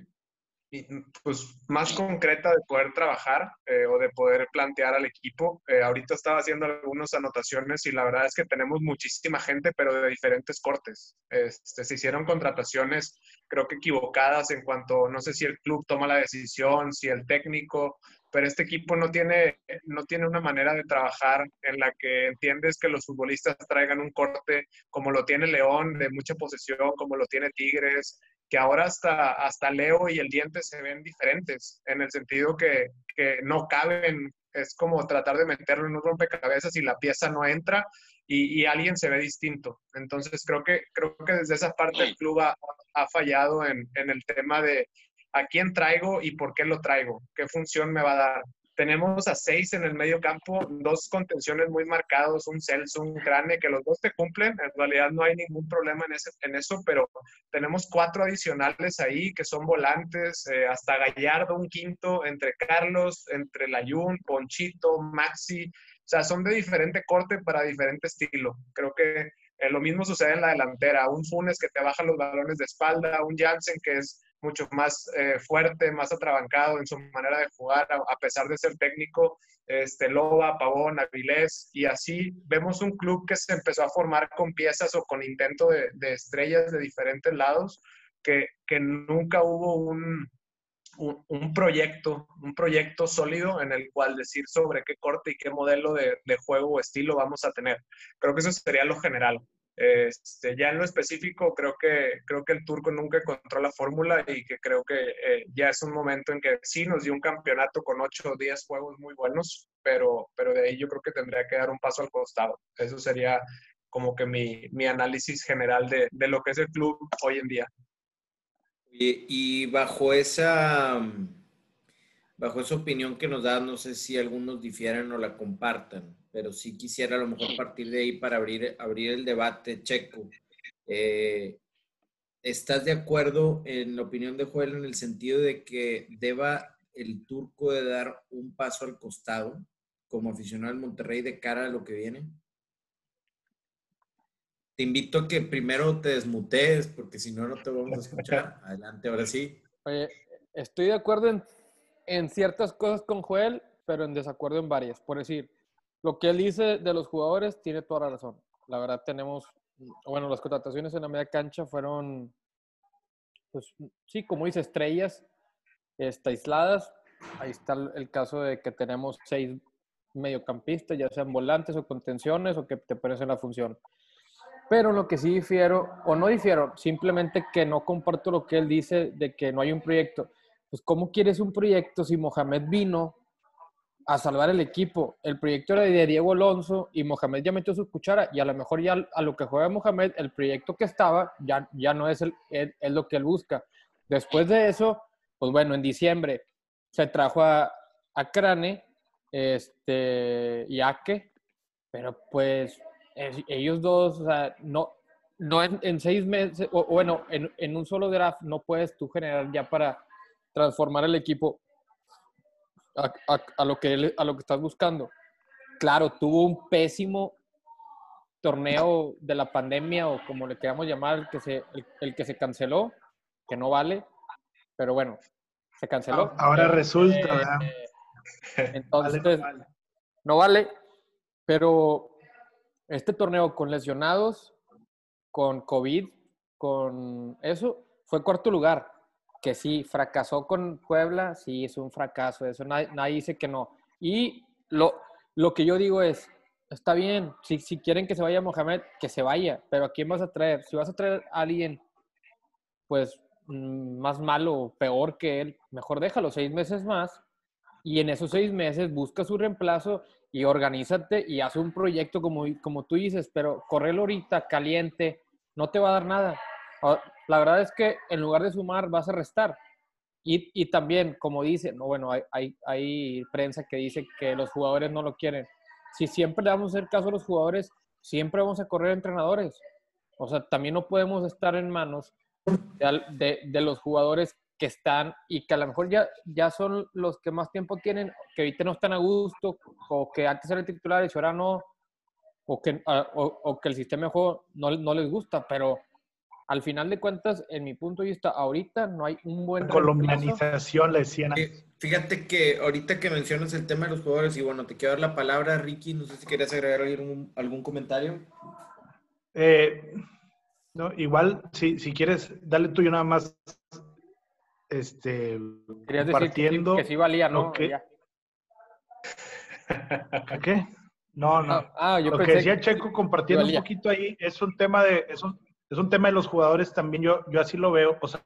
pues, más concreta de poder trabajar eh, o de poder plantear al equipo. Eh, ahorita estaba haciendo algunas anotaciones y la verdad es que tenemos muchísima gente, pero de diferentes cortes. Este, se hicieron contrataciones, creo que equivocadas en cuanto, no sé si el club toma la decisión, si el técnico, pero este equipo no tiene, no tiene una manera de trabajar en la que entiendes que los futbolistas traigan un corte como lo tiene León, de mucha posesión, como lo tiene Tigres, que ahora hasta, hasta Leo y el diente se ven diferentes, en el sentido que, que no caben, es como tratar de meterlo en un rompecabezas y la pieza no entra y, y, alguien se ve distinto. Entonces creo que, creo que desde esa parte el club ha, ha fallado en, en el tema de a quién traigo y por qué lo traigo, qué función me va a dar. Tenemos a seis en el medio campo, dos contenciones muy marcados, un Celso, un Crane, que los dos te cumplen. En realidad no hay ningún problema en, ese, en eso, pero tenemos cuatro adicionales ahí que son volantes, eh, hasta Gallardo, un quinto, entre Carlos, entre Layun, Ponchito, Maxi. O sea, son de diferente corte para diferente estilo. Creo que eh, lo mismo sucede en la delantera. Un Funes que te baja los balones de espalda, un Jansen que es mucho más eh, fuerte, más atrabancado en su manera de jugar, a, pesar de ser técnico, este, Loba, Pavón, Avilés, y así vemos un club que se empezó a formar con piezas o con intento de, estrellas de diferentes lados, que, que nunca hubo un, un, proyecto, un proyecto sólido en el cual decir sobre qué corte y qué modelo de, de juego o estilo vamos a tener. Creo que eso sería lo general. Este, ya en lo específico, creo que, creo que el turco nunca encontró la fórmula y que creo que eh, ya es un momento en que sí nos dio un campeonato con 8 o 10 juegos muy buenos, pero, pero de ahí yo creo que tendría que dar un paso al costado. Eso sería como que mi, mi análisis general de, de, lo que es el club hoy en día. Y, y bajo esa bajo esa opinión que nos da, no sé si algunos difieran o la compartan, pero sí quisiera a lo mejor partir de ahí para abrir, abrir el debate, Checo. Eh, ¿Estás de acuerdo en la opinión de Joel en el sentido de que deba el turco de dar un paso al costado como aficionado al Monterrey de cara a lo que viene? Te invito a que primero te desmutees, porque si no, no te vamos a escuchar. Adelante, ahora sí. Oye, estoy de acuerdo en en ciertas cosas con Joel, pero en desacuerdo en varias. Por decir, lo que él dice de los jugadores tiene toda la razón. La verdad tenemos, bueno, las contrataciones en la media cancha fueron, pues sí, como dice, estrellas está, aisladas. Ahí está el caso de que tenemos seis mediocampistas, ya sean volantes o contenciones o que te parecen la función. Pero lo que sí difiero, o no difiero, simplemente que no comparto lo que él dice de que no hay un proyecto pues ¿cómo quieres un proyecto si Mohamed vino a salvar el equipo? El proyecto era de Diego Alonso y Mohamed ya metió su cuchara y a lo mejor ya a lo que juega Mohamed, el proyecto que estaba ya, ya no es, el, es, lo que él busca. Después de eso, pues bueno, en diciembre se trajo a, a Crane este, y Ake, pero pues ellos dos, o sea, no, no en, seis meses, o, bueno, en, en, un solo draft no puedes tú generar ya para transformar el equipo a, lo, que, a lo que estás buscando. Claro, tuvo un pésimo torneo de la pandemia o como le queramos llamar, el que se, el, que se canceló, que no vale, pero bueno, se canceló. Ahora eh, resulta, eh, entonces, no vale, pero este torneo con lesionados, con COVID, con eso, fue cuarto lugar que sí, fracasó con Puebla, sí, es un fracaso, eso nadie, dice que no. Y lo, lo que yo digo es, está bien, si, si quieren que se vaya Mohamed, que se vaya, pero ¿a quién vas a traer? Si vas a traer a alguien, pues, mm, más malo o peor que él, mejor déjalo seis meses más y en esos seis meses busca su reemplazo y organízate y haz un proyecto como, como tú dices, pero correrlo ahorita caliente no te va a dar nada. La verdad es que en lugar de sumar vas a restar. Y, y también, como dicen, no, bueno, hay, hay, hay, prensa que dice que los jugadores no lo quieren. Si siempre le vamos a hacer caso a los jugadores, siempre vamos a correr entrenadores. O sea, también no podemos estar en manos de, de, los jugadores que están y que a lo mejor ya, ya son los que más tiempo tienen, que ahorita no están a gusto, o que antes eran titulares y ahora no, o que, ah, o, o que el sistema de juego no, no les gusta, pero al final de cuentas, en mi punto de vista, ahorita no hay un buen... Colombianización, le decían. Fíjate que ahorita que mencionas el tema de los jugadores, y bueno, te quiero dar la palabra, Ricky, no sé si querías agregar algún, algún comentario. Eh, no, igual, si, si quieres, dale tuyo nada más, este, compartiendo... Decir que, sí valía, ¿no? Que... ¿Qué? No, no. Ah, ah yo lo que decía Checo, compartiendo un poquito ahí, es un tema de, es un, es un tema de los jugadores también, yo, yo así lo veo. O sea,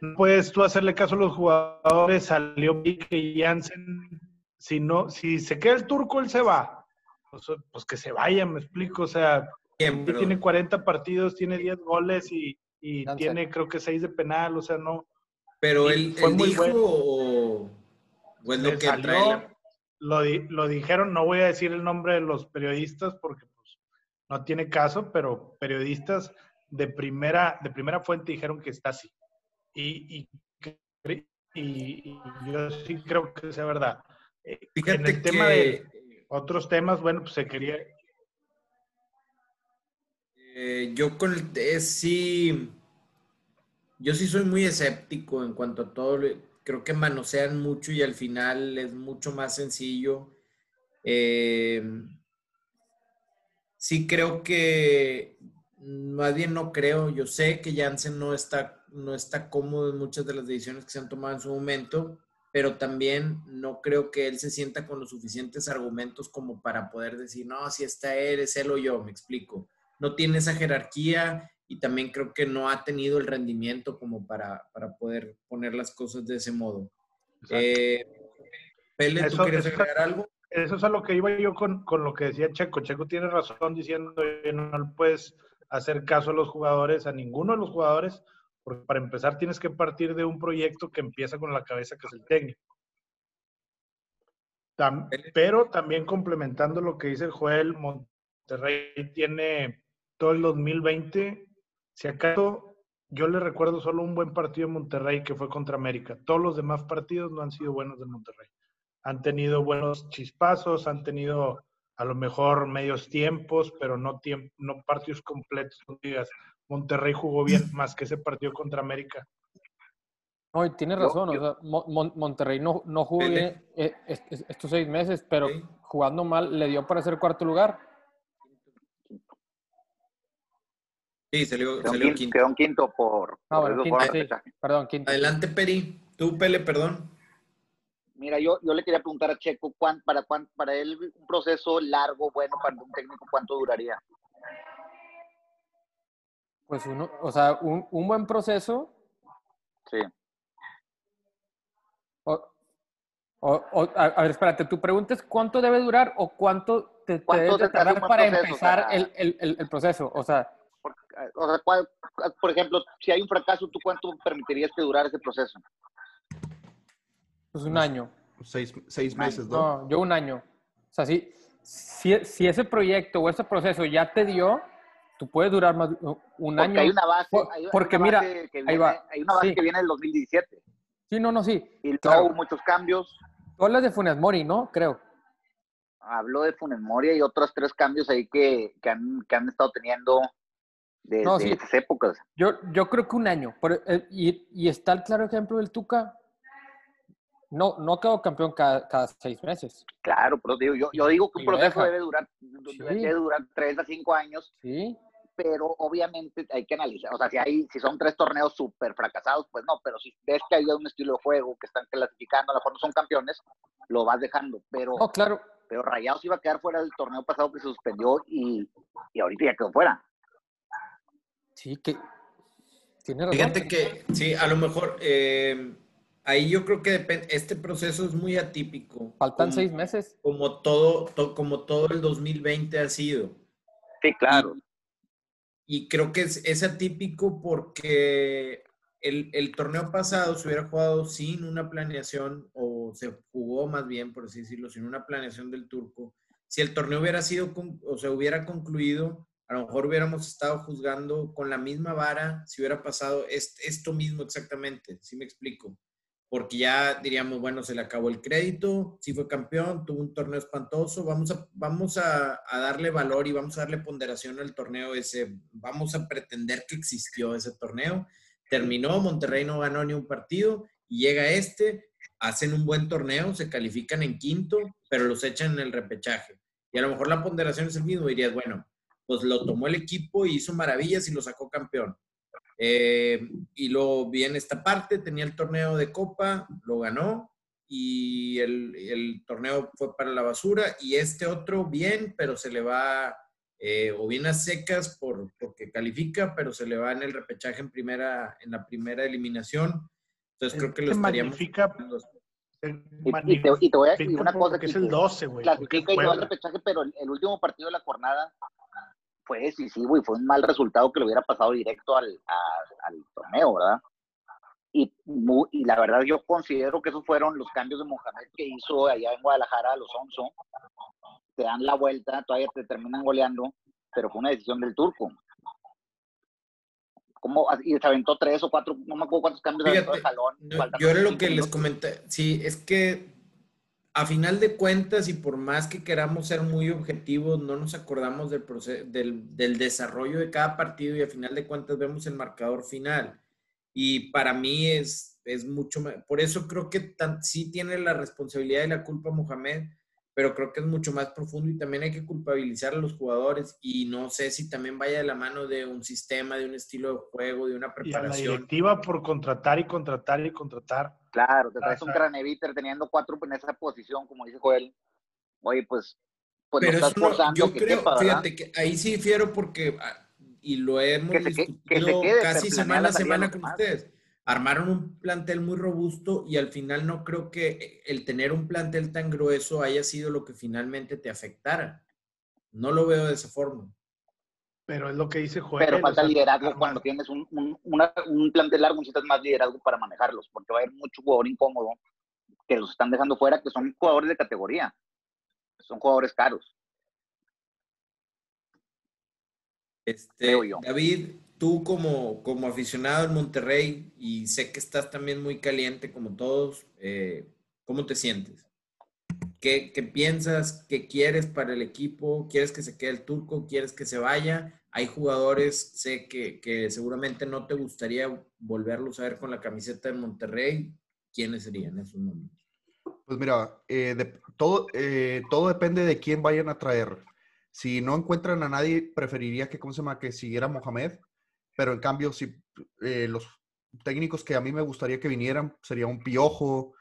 no puedes tú hacerle caso a los jugadores, salió Pique Jansen. Si, no, si se queda el turco, él se va. Pues, pues que se vaya, me explico. O sea, tiene 40 partidos, tiene 10 goles y, y tiene creo que 6 de penal, o sea, no. Pero él, fue muy dijo bueno. o, lo que salió, lo, lo, dijeron, no voy a decir el nombre de los periodistas porque no tiene caso, pero periodistas de primera, de primera fuente dijeron que está así. Y, y, yo sí creo que sea verdad. Eh, en el tema de otros temas, bueno, pues se quería... Eh, yo con el sí, yo sí soy muy escéptico en cuanto a todo. Creo que manosean mucho y al final es mucho más sencillo. Eh, sí creo que más bien no creo. Yo sé que Jansen no está, no está cómodo en muchas de las decisiones que se han tomado en su momento, pero también no creo que él se sienta con los suficientes argumentos como para poder decir, no, si está él, es él o yo, me explico. No tiene esa jerarquía y también creo que no ha tenido el rendimiento como para, para poder poner las cosas de ese modo. Eh, Pele, ¿tú quieres agregar algo? Eso es a lo que iba yo con, con, lo que decía Checo. Checo tiene razón diciendo que no puedes hacer caso a los jugadores, a ninguno de los jugadores, porque para empezar tienes que partir de un proyecto que empieza con la cabeza que es el técnico. pero también complementando lo que dice el Joel, Monterrey tiene todo el 2020, si acaso yo le recuerdo solo un buen partido en Monterrey que fue contra América. Todos los demás partidos no han sido buenos de Monterrey. Han tenido buenos chispazos, han tenido a lo mejor medios tiempos, pero no, no partidos completos. digas, Monterrey jugó bien más que ese partido contra América. No, y tienes razón, o sea, Monterrey no, no jugó bien eh, estos seis meses, pero jugando mal le dio para ser cuarto lugar. Sí, salió, salió quinto. Quedó un quinto por. Ah, perdón, quinto. Adelante, Peri. Tú, Pele, perdón. Mira, yo, yo le quería preguntar a Checo, ¿cuán, para, cuán, para él un proceso largo, bueno, para un técnico, ¿cuánto duraría? Pues uno, o sea, un, un buen proceso. Sí. a, ver, espérate, tu pregunta es cuánto debe durar o cuánto te, debe tardar para empezar el, el, el, proceso. O sea, por, o sea ¿cuál, por ejemplo, si hay un fracaso, ¿tú cuánto permitirías que durara ese proceso? Pues un año. Seis, seis meses, ¿no? No, yo un año. O sea, si, si, si ese proyecto o ese proceso ya te dio, tú puedes durar más un año. Hay una base, porque mira, ahí va. hay una base que viene del 2017. Sí, no, no, sí. Y luego hubo muchos cambios. Tú hablas de Funes Mori, ¿no? Creo. Hablo de Funes Mori y otros tres cambios ahí que, que, han, que han estado teniendo desde no, esas épocas. Yo, yo creo que un año. Eh, y, y, está el claro ejemplo del Tuca. No, no quedó campeón cada, cada seis meses. Claro, pero digo, yo, yo digo que un proceso debe durar, debe durar tres a cinco años. Sí pero obviamente hay que analizar, o sea, si hay, si son tres torneos súper fracasados, pues no, pero si ves que hay un estilo de juego que están clasificando, a lo mejor no son campeones, lo vas dejando, pero, no, claro. pero Rayados iba a quedar fuera del torneo pasado que se suspendió y, y ahorita ya quedó fuera. Sí, que tiene razón. Fíjate que, sí, a lo mejor, eh, ahí yo creo que este proceso es muy atípico. Faltan seis meses. Como todo, como todo el 2020 ha sido. Sí, claro y creo que es, es atípico porque el, el, torneo pasado se hubiera jugado sin una planeación, o se jugó más bien, por así decirlo, sin una planeación del turco. Si el torneo hubiera sido, o se hubiera concluido, a lo mejor hubiéramos estado juzgando con la misma vara si hubiera pasado esto mismo exactamente, si me explico porque ya diríamos, bueno, se le acabó el crédito, sí fue campeón, tuvo un torneo espantoso, vamos a, vamos a, darle valor y vamos a darle ponderación al torneo ese, vamos a pretender que existió ese torneo. Terminó, Monterrey no ganó ni un partido y llega este, hacen un buen torneo, se califican en quinto, pero los echan en el repechaje. Y a lo mejor la ponderación es el mismo, dirías, bueno, pues lo tomó el equipo y hizo maravillas y lo sacó campeón. Eh, y luego viene esta parte, tenía el torneo de Copa, lo ganó y el, el, torneo fue para la basura y este otro bien, pero se le va eh, o bien a secas por, porque califica, pero se le va en el repechaje en primera en la primera eliminación. Entonces creo que lo estaríamos magnifica, y, te, y, te, voy a decir una cosa que es el 12, güey. Clasifica y no el repechaje, pero el, el último partido de la jornada fue decisivo y fue un mal resultado que le hubiera pasado directo al, al torneo, ¿verdad? Y, y, la verdad yo considero que esos fueron los cambios de Mohamed que hizo allá en Guadalajara a los 11. Te dan la vuelta, todavía te terminan goleando, pero fue una decisión del turco. ¿Cómo? Y se aventó tres o cuatro, no me acuerdo cuántos cambios Fíjate, de salón. yo era lo que les comenté. Sí, es que a final de cuentas, y por más que queramos ser muy objetivos, no nos acordamos del, del, del, desarrollo de cada partido y a final de cuentas vemos el marcador final. Y para mí es, es mucho, por eso creo que sí tiene la responsabilidad y la culpa Mohamed, pero creo que es mucho más profundo y también hay que culpabilizar a los jugadores y no sé si también vaya de la mano de un sistema, de un estilo de juego, de una preparación. Y la directiva por contratar y contratar y contratar. Claro, te traes un Craneviter teniendo cuatro en esa posición, como dice Joel. Oye, pues, pues pero estás no, yo creo, fíjate que ahí sí difiero porque, ah, y lo hemos discutido casi semana a semana con ustedes armaron un plantel muy robusto y al final no creo que el tener un plantel tan grueso haya sido lo que finalmente te afectara. No lo veo de esa forma. Pero es lo que dice Joel. Pero falta liderazgo cuando tienes un, un, plantel largo, necesitas más liderazgo para manejarlos, porque va a haber mucho jugador incómodo que los están dejando fuera, que son jugadores de categoría, son jugadores caros. Este, David, tú como, como aficionado en Monterrey, y sé que estás también muy caliente como todos, eh, ¿cómo te sientes? ¿Qué, ¿Qué, piensas? ¿Qué quieres para el equipo? ¿Quieres que se quede el turco? ¿Quieres que se vaya? Hay jugadores, sé que, que seguramente no te gustaría volverlos a ver con la camiseta de Monterrey. ¿Quiénes serían esos momentos? Pues mira, eh, todo, eh, todo depende de quién vayan a traer. Si no encuentran a nadie, preferiría que, ¿cómo se llama? Que siguiera Mohamed pero en cambio, si eh, los técnicos que a mí me gustaría que vinieran sería un Piojo,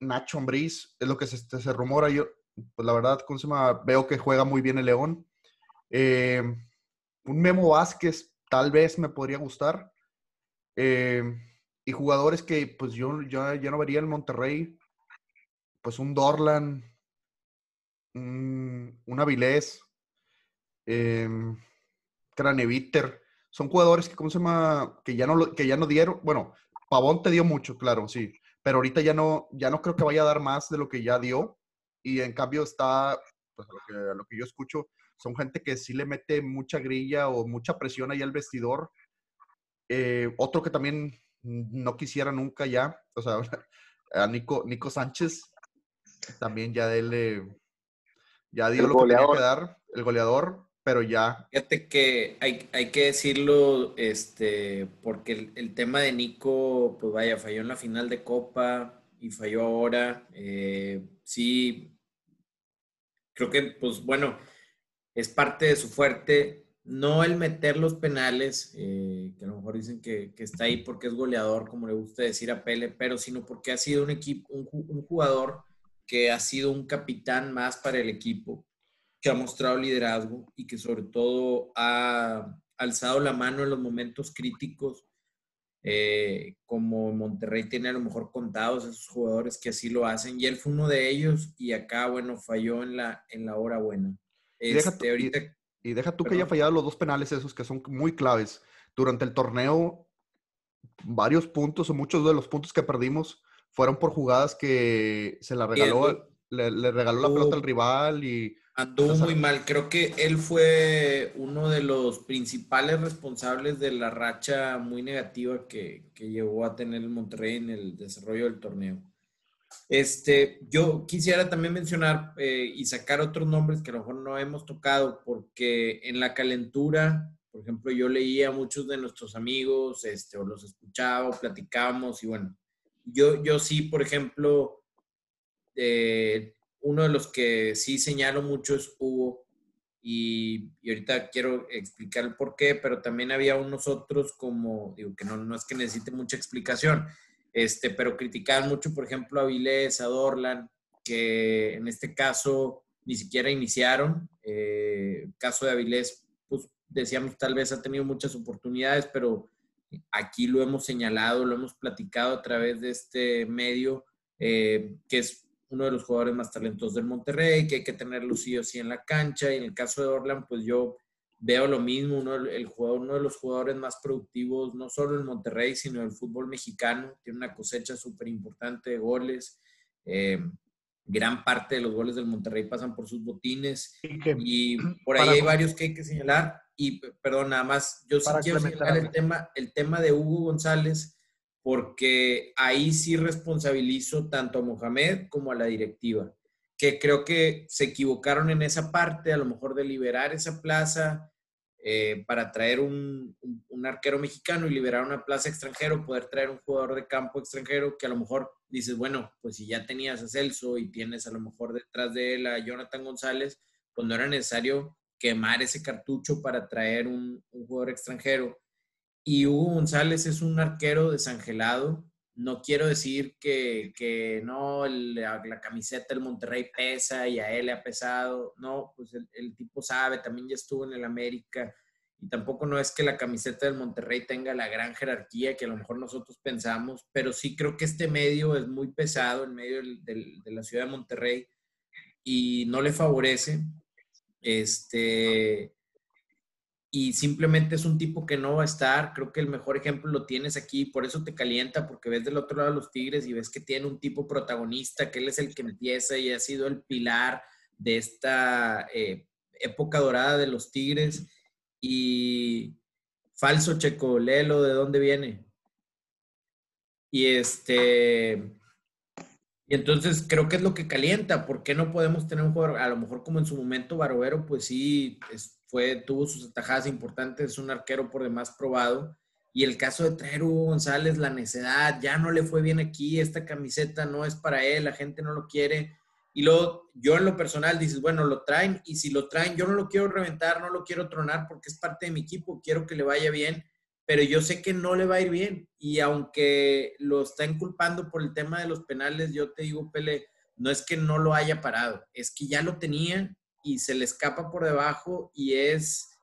Nacho Ambriz, es lo que se, se, rumora. Yo, pues la verdad, ¿cómo se? Veo que juega muy bien el León. Eh, un Memo Vázquez tal vez me podría gustar. y jugadores que pues yo, ya no vería en Monterrey, pues un Dorlan, un, un Avilés, Craneviter son jugadores que, ¿cómo se llama? Que ya no, que ya no dieron, bueno, Pavón te dio mucho, claro, sí, pero ahorita ya no, ya no creo que vaya a dar más de lo que ya dio y en cambio está, pues a lo que yo escucho, son gente que sí le mete mucha grilla o mucha presión ahí al vestidor. Eh, otro que también no quisiera nunca ya, o sea, a Nico, Nico Sánchez, también ya él ya dio lo que tenía que dar, el goleador, pero ya. Fíjate que hay, hay que decirlo, este, porque el, tema de Nico, pues vaya, falló en la final de Copa y falló ahora. Eh, sí, creo que, pues bueno, es parte de su fuerte. No el meter los penales, eh, que a lo mejor dicen que, que, está ahí porque es goleador, como le gusta decir a Pele, pero sino porque ha sido un equipo, un, jugador que ha sido un capitán más para el equipo que ha mostrado liderazgo y que sobre todo ha alzado la mano en los momentos críticos, eh, como Monterrey tiene a lo mejor contados esos jugadores que así lo hacen, y él fue uno de ellos, y acá, bueno, falló en la, en la hora buena. Y, deja tú, este, y, deja tú que haya fallado los dos penales esos que son muy claves. Durante el torneo, varios puntos o muchos de los puntos que perdimos fueron por jugadas que se la regaló, le, regaló la pelota al rival y Anduvo muy mal. Creo que él fue uno de los principales responsables de la racha muy negativa que, que llevó a tener el Monterrey en el desarrollo del torneo. Este, yo quisiera también mencionar eh, y sacar otros nombres que a lo mejor no hemos tocado, porque en la calentura, por ejemplo, yo leía a muchos de nuestros amigos, este, o los escuchaba, platicábamos, y bueno, yo, yo sí, por ejemplo, eh, uno de los que sí señalo mucho es Hugo, y, ahorita quiero explicar el por qué, pero también había unos otros como, digo que no, no es que necesite mucha explicación, este, pero criticaban mucho, por ejemplo, a Vilés, a Dorlan, que en este caso ni siquiera iniciaron. Eh, el caso de Avilés, pues decíamos, tal vez ha tenido muchas oportunidades, pero aquí lo hemos señalado, lo hemos platicado a través de este medio, eh, que es uno de los jugadores más talentosos del Monterrey, que hay que tenerlo sí o sí en la cancha. Y en el caso de Orland, pues yo veo lo mismo, uno, el jugador, uno de los jugadores más productivos, no solo en Monterrey, sino en el fútbol mexicano. Tiene una cosecha súper importante de goles. Eh, gran parte de los goles del Monterrey pasan por sus botines. Y, por ahí hay varios que hay que señalar. Y, perdón, nada más, yo sí quiero señalar el tema, el tema de Hugo González porque ahí sí responsabilizo tanto a Mohamed como a la directiva, que creo que se equivocaron en esa parte, a lo mejor de liberar esa plaza, eh, para traer un, un, arquero mexicano y liberar una plaza extranjero, poder traer un jugador de campo extranjero que a lo mejor dices, bueno, pues si ya tenías a Celso y tienes a lo mejor detrás de él a Jonathan González, pues no era necesario quemar ese cartucho para traer un, un jugador extranjero. Y Hugo González es un arquero desangelado. No quiero decir que, que no, la, camiseta del Monterrey pesa y a él le ha pesado. No, pues el, el, tipo sabe, también ya estuvo en el América. Y tampoco no es que la camiseta del Monterrey tenga la gran jerarquía que a lo mejor nosotros pensamos, pero sí creo que este medio es muy pesado, en medio del, de la ciudad de Monterrey, y no le favorece. Este, y simplemente es un tipo que no va a estar. Creo que el mejor ejemplo lo tienes aquí, por eso te calienta, porque ves del otro lado a los Tigres y ves que tiene un tipo protagonista, que él es el que empieza y ha sido el pilar de esta eh, época dorada de los Tigres. Y falso, Checo, léelo de dónde viene. Y este. Y entonces creo que es lo que calienta. ¿Por qué no podemos tener un jugador? A lo mejor como en su momento Barovero, pues sí, fue, tuvo sus atajadas importantes, es un arquero por demás probado. Y el caso de traer Hugo González, la necedad, ya no le fue bien aquí, esta camiseta no es para él, la gente no lo quiere. Y luego yo en lo personal dices, bueno, lo traen y si lo traen, yo no lo quiero reventar, no lo quiero tronar porque es parte de mi equipo, quiero que le vaya bien, pero yo sé que no le va a ir bien. Y aunque lo están culpando por el tema de los penales, yo te digo, Pele, no es que no lo haya parado, es que ya lo tenía y se le escapa por debajo y es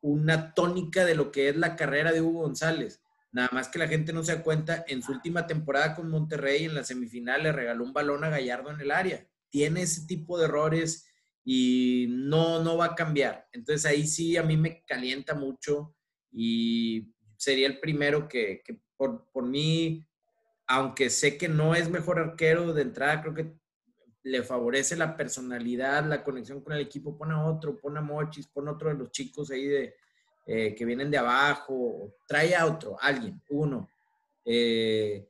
una tónica de lo que es la carrera de Hugo González. Nada más que la gente no se da cuenta, en su última temporada con Monterrey, en la semifinal, le regaló un balón a Gallardo en el área. Tiene ese tipo de errores y no, no va a cambiar. Entonces ahí sí a mí me calienta mucho y sería el primero que, que por, por mí, aunque sé que no es mejor arquero de entrada, creo que le favorece la personalidad, la conexión con el equipo, pone a otro, pone a Mochis, pone a otro de los chicos ahí de, eh, que vienen de abajo, trae a otro, alguien, uno. Eh,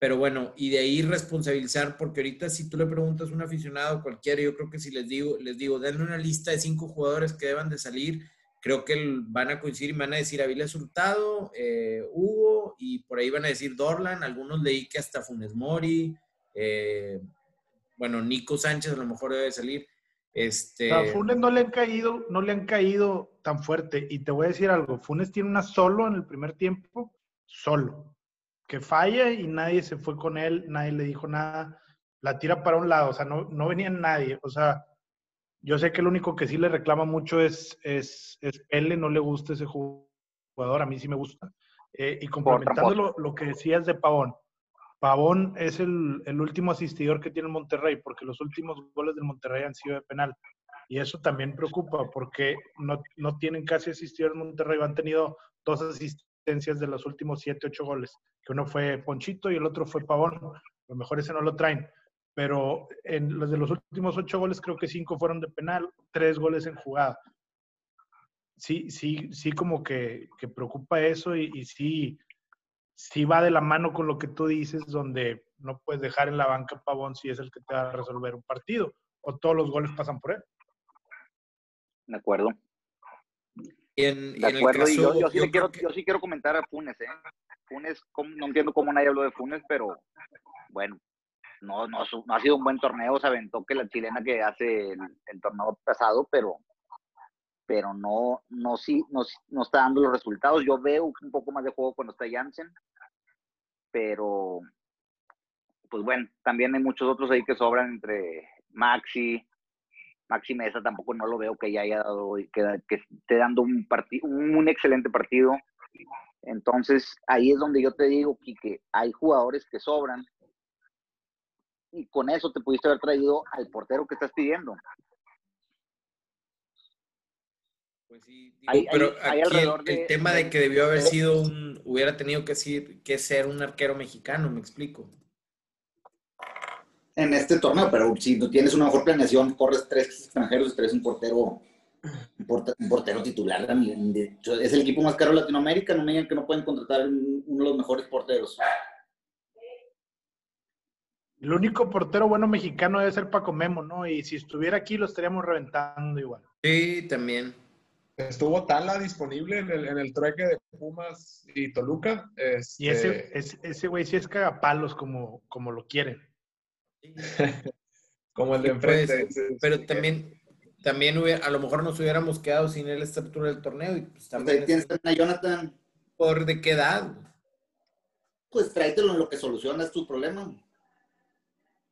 pero bueno, y de ahí responsabilizar, porque ahorita si tú le preguntas a un aficionado cualquiera, yo creo que si les digo, les digo, denle una lista de cinco jugadores que deban de salir, creo que van a coincidir y van a decir Avilés Hurtado, eh, Hugo, y por ahí van a decir Dorlan, algunos leí que hasta Funes Mori, eh, bueno, Nico Sánchez a lo mejor debe salir. Este... A Funes no le han caído, no le han caído tan fuerte. Y te voy a decir algo, Funes tiene una solo en el primer tiempo, solo. Que falla y nadie se fue con él, nadie le dijo nada, la tira para un lado, o sea, no, no venía nadie. O sea, yo sé que el único que sí le reclama mucho es, es, es no le gusta ese jugador, a mí sí me gusta. Eh, y complementando lo, lo, que decías de Pavón, Pavón es el, último asistidor que tiene el Monterrey, porque los últimos goles del Monterrey han sido de penal. Y eso también preocupa, porque no, tienen casi asistidor en Monterrey, han tenido dos asistencias de los últimos siete, ocho goles, que uno fue Ponchito y el otro fue Pavón. A lo mejor ese no lo traen. Pero en los de los últimos ocho goles, creo que cinco fueron de penal, tres goles en jugada. Sí, sí, sí, como que, preocupa eso y sí, si va de la mano con lo que tú dices, donde no puedes dejar en la banca Pavón si es el que te va a resolver un partido, o todos los goles pasan por él. De acuerdo. de acuerdo, y yo, sí quiero, yo sí quiero comentar a Funes, ¿eh? Funes, no entiendo cómo nadie habló de Funes, pero bueno, no, no, ha sido un buen torneo, se aventó que la chilena que hace el, el torneo pasado, pero pero no, no, sí, no, no, está dando los resultados. Yo veo un poco más de juego cuando está Jansen, pero pues bueno, también hay muchos otros ahí que sobran entre Maxi, Maxi Mesa tampoco no lo veo que ya haya dado, que, que esté dando un un, excelente partido. Entonces, ahí es donde yo te digo, que hay jugadores que sobran y con eso te pudiste haber traído al portero que estás pidiendo. Pues sí, pero aquí el, tema de que debió haber sido un, hubiera tenido que, ser, que ser un arquero mexicano, me explico. En este torneo, pero si tú tienes una mejor planeación, corres tres extranjeros y traes un portero, un portero titular. Es el equipo más caro de Latinoamérica, no me digan que no pueden contratar uno de los mejores porteros. El único portero bueno mexicano debe ser Paco Memo, ¿no? Y si estuviera aquí lo estaríamos reventando igual. Sí, también. Estuvo Tala disponible en el, en el trueque de Pumas y Toluca. Y ese, este ese, güey sí es cagapalos como, como lo quieren. como el de enfrente. pero también, también a lo mejor nos hubiéramos quedado sin él esta altura del torneo. Y pues también tienes a Jonathan. ¿Por de qué edad? Pues tráetelo en lo que solucionas tu problema.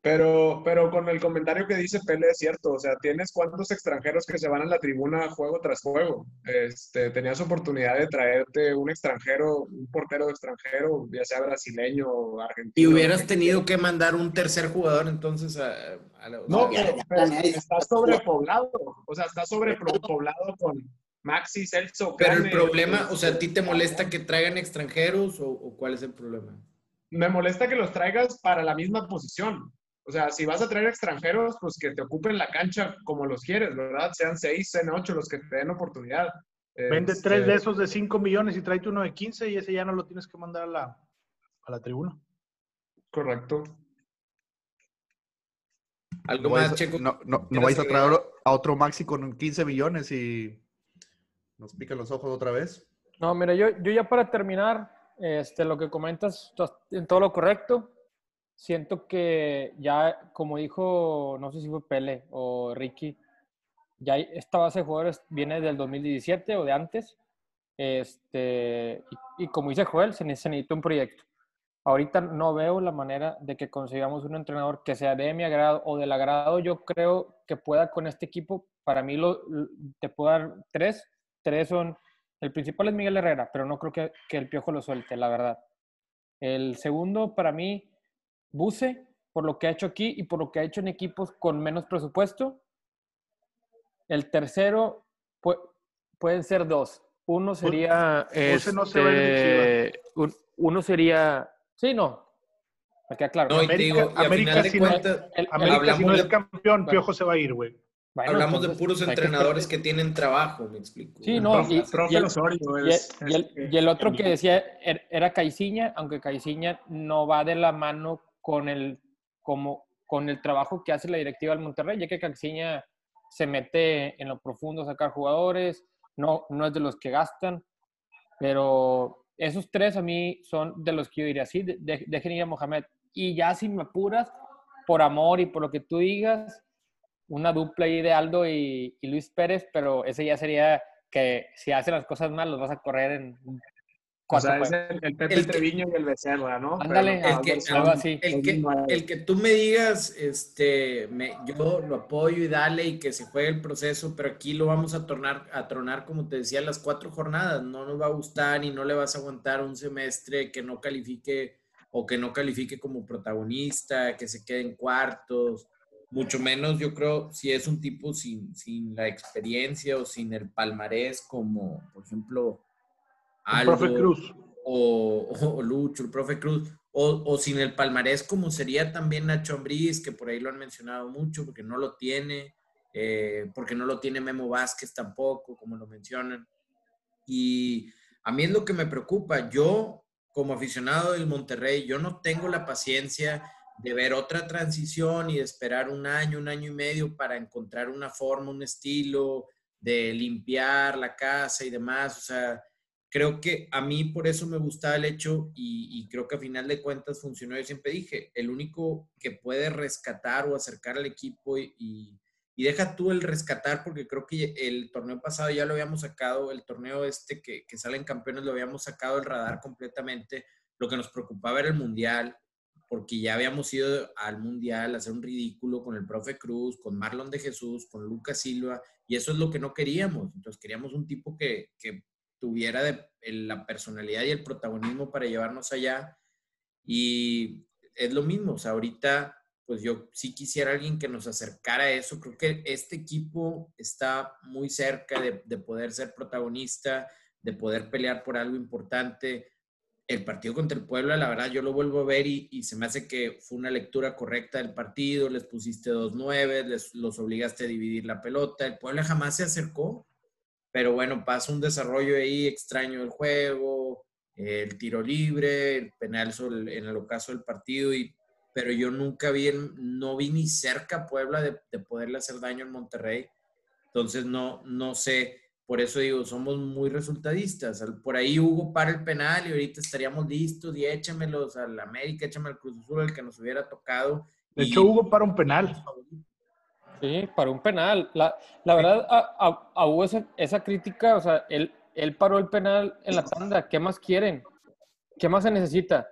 Pero, pero con el comentario que dice Pele es cierto, o sea, tienes cuántos extranjeros que se van a la tribuna juego tras juego. Este, tenías oportunidad de traerte un extranjero, un portero extranjero, ya sea brasileño o argentino. Y hubieras tenido que mandar un tercer jugador entonces a, la... No, pero, está sobrepoblado, o sea, está sobrepoblado con Maxi, Celso. Pero el problema, o sea, ¿a ti te molesta que traigan extranjeros o cuál es el problema? Me molesta que los traigas para la misma posición. O sea, si vas a traer extranjeros, pues que te ocupen la cancha como los quieres, ¿verdad? Sean seis, sean ocho los que te den oportunidad. Vende este, tres de esos de cinco millones y tráete uno de quince y ese ya no lo tienes que mandar a la, a la tribuna. Correcto. ¿Algo más, Checo? No, no, no vais a traer a otro Maxi con 15 millones y nos pican los ojos otra vez. No, mira, yo, yo ya para terminar, este, lo que comentas en todo lo correcto siento que ya, como dijo, no sé si fue Pele o Ricky, ya esta base de jugadores viene del 2017 o de antes. Este, y, como dice Joel, se necesita un proyecto. Ahorita no veo la manera de que consigamos un entrenador que sea de mi agrado o del agrado, yo creo que pueda con este equipo. Para mí lo, te puedo dar tres. Tres son, el principal es Miguel Herrera, pero no creo que, que el Piojo lo suelte, la verdad. El segundo, para mí, Buse, por lo que ha hecho aquí y por lo que ha hecho en equipos con menos presupuesto. El tercero pueden ser dos. Uno sería. Buse no se este, uno sería. Sí, no. Me queda claro. No, América, América, si, no, América si no es campeón, Piojo se va a ir, güey. hablamos de puros entrenadores que tienen trabajo, me explico. Sí, no, y, y, el, otro que decía er, era Caiciña, aunque Caiciña no va de la mano con el, como, con el trabajo que hace la directiva del Monterrey, ya que Caxiña se mete en lo profundo sacar jugadores, no, no es de los que gastan, pero esos tres a mí son de los que yo diría, sí, de, ir a Mohamed. Y ya si me apuras, por amor y por lo que tú digas, una dupla ahí de Aldo y, y Luis Pérez, pero ese ya sería que si hacen las cosas mal los vas a correr en o sea, es el, Pepe Treviño y el Becerra, ¿no? Ándale, el, que, así. El, que, el que tú me digas, este, me, yo lo apoyo y dale y que se juegue el proceso, pero aquí lo vamos a, tornar, a tronar, como te decía, las cuatro jornadas. No nos va a gustar y no le vas a aguantar un semestre que no califique o que no califique como protagonista, que se quede en cuartos. Mucho menos, yo creo, si es un tipo sin, sin la experiencia o sin el palmarés, como por ejemplo el profe Cruz. O, Lucho, el profe Cruz, o, sin el palmarés como sería también Nacho Ambriz, que por ahí lo han mencionado mucho, porque no lo tiene, eh, porque no lo tiene Memo Vázquez tampoco, como lo mencionan. Y a mí es lo que me preocupa. Yo, como aficionado del Monterrey, yo no tengo la paciencia de ver otra transición y de esperar un año, un año y medio para encontrar una forma, un estilo, de limpiar la casa y demás. O sea, creo que a mí por eso me gustaba el hecho y, creo que a final de cuentas funcionó. Yo siempre dije, el único que puede rescatar o acercar al equipo y, deja tú el rescatar porque creo que el torneo pasado ya lo habíamos sacado, el torneo este que, salen campeones lo habíamos sacado del radar completamente. Lo que nos preocupaba era el mundial, porque ya habíamos ido al mundial a hacer un ridículo con el profe Cruz, con Marlon de Jesús, con Lucas Silva, y eso es lo que no queríamos. Entonces queríamos un tipo que tuviera la personalidad y el protagonismo para llevarnos allá. Y es lo mismo, o sea, ahorita, pues yo sí quisiera alguien que nos acercara a eso. Creo que este equipo está muy cerca de, poder ser protagonista, de poder pelear por algo importante. El partido contra el Puebla, la verdad, yo lo vuelvo a ver y, se me hace que fue una lectura correcta del partido. Les pusiste dos nueve, les, los obligaste a dividir la pelota. El Puebla jamás se acercó pero bueno, pasa un desarrollo ahí extraño del juego, el tiro libre, el penal en el ocaso del partido, y, pero yo nunca vi, no vi ni cerca a Puebla de, poderle hacer daño en Monterrey. Entonces no, no sé, por eso digo, somos muy resultadistas. Por ahí Hugo para el penal y ahorita estaríamos listos y échamelos al América, échame al Cruz Azul, el que nos hubiera tocado. De Y- hecho, Hugo para un penal. Sí, para un penal. La, la verdad, a, a, a Hugo esa, esa crítica, o sea, él, él paró el penal en la tanda. ¿Qué más quieren? ¿Qué más se necesita?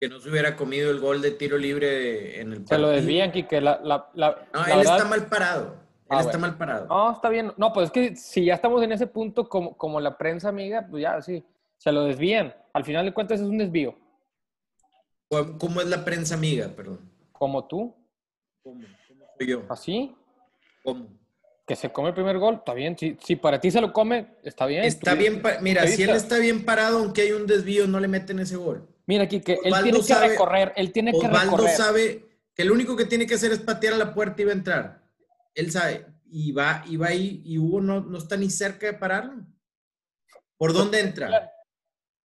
que no se hubiera comido el gol de tiro libre en el Se lo partido. desvían, Quique. La, la, la, No, la él verdad- está mal parado. Él Ah, está bueno. mal parado. No, está bien. No, pues es que si ya estamos en ese punto, como, como la prensa amiga, pues ya sí, se lo desvían. Al final de cuentas es un desvío. ¿Cómo cómo es la prensa amiga? Perdón. Como tú, ¿Cómo? ¿Cómo soy yo? así, ¿Cómo? que se come el primer gol, está bien. Si, si para ti se lo come, está bien. Está Tú- bien, mira, si él está. bien parado, aunque hay un desvío, no le meten ese gol. Mira, Quique, él Osvaldo tiene que sabe- recorrer, él tiene que Osvaldo recorrer. sabe que lo único que tiene que hacer es patear a la puerta y va a entrar. Él sabe. Y va, y va ahí, y Hugo no, no está ni cerca de pararlo. ¿Por dónde entra?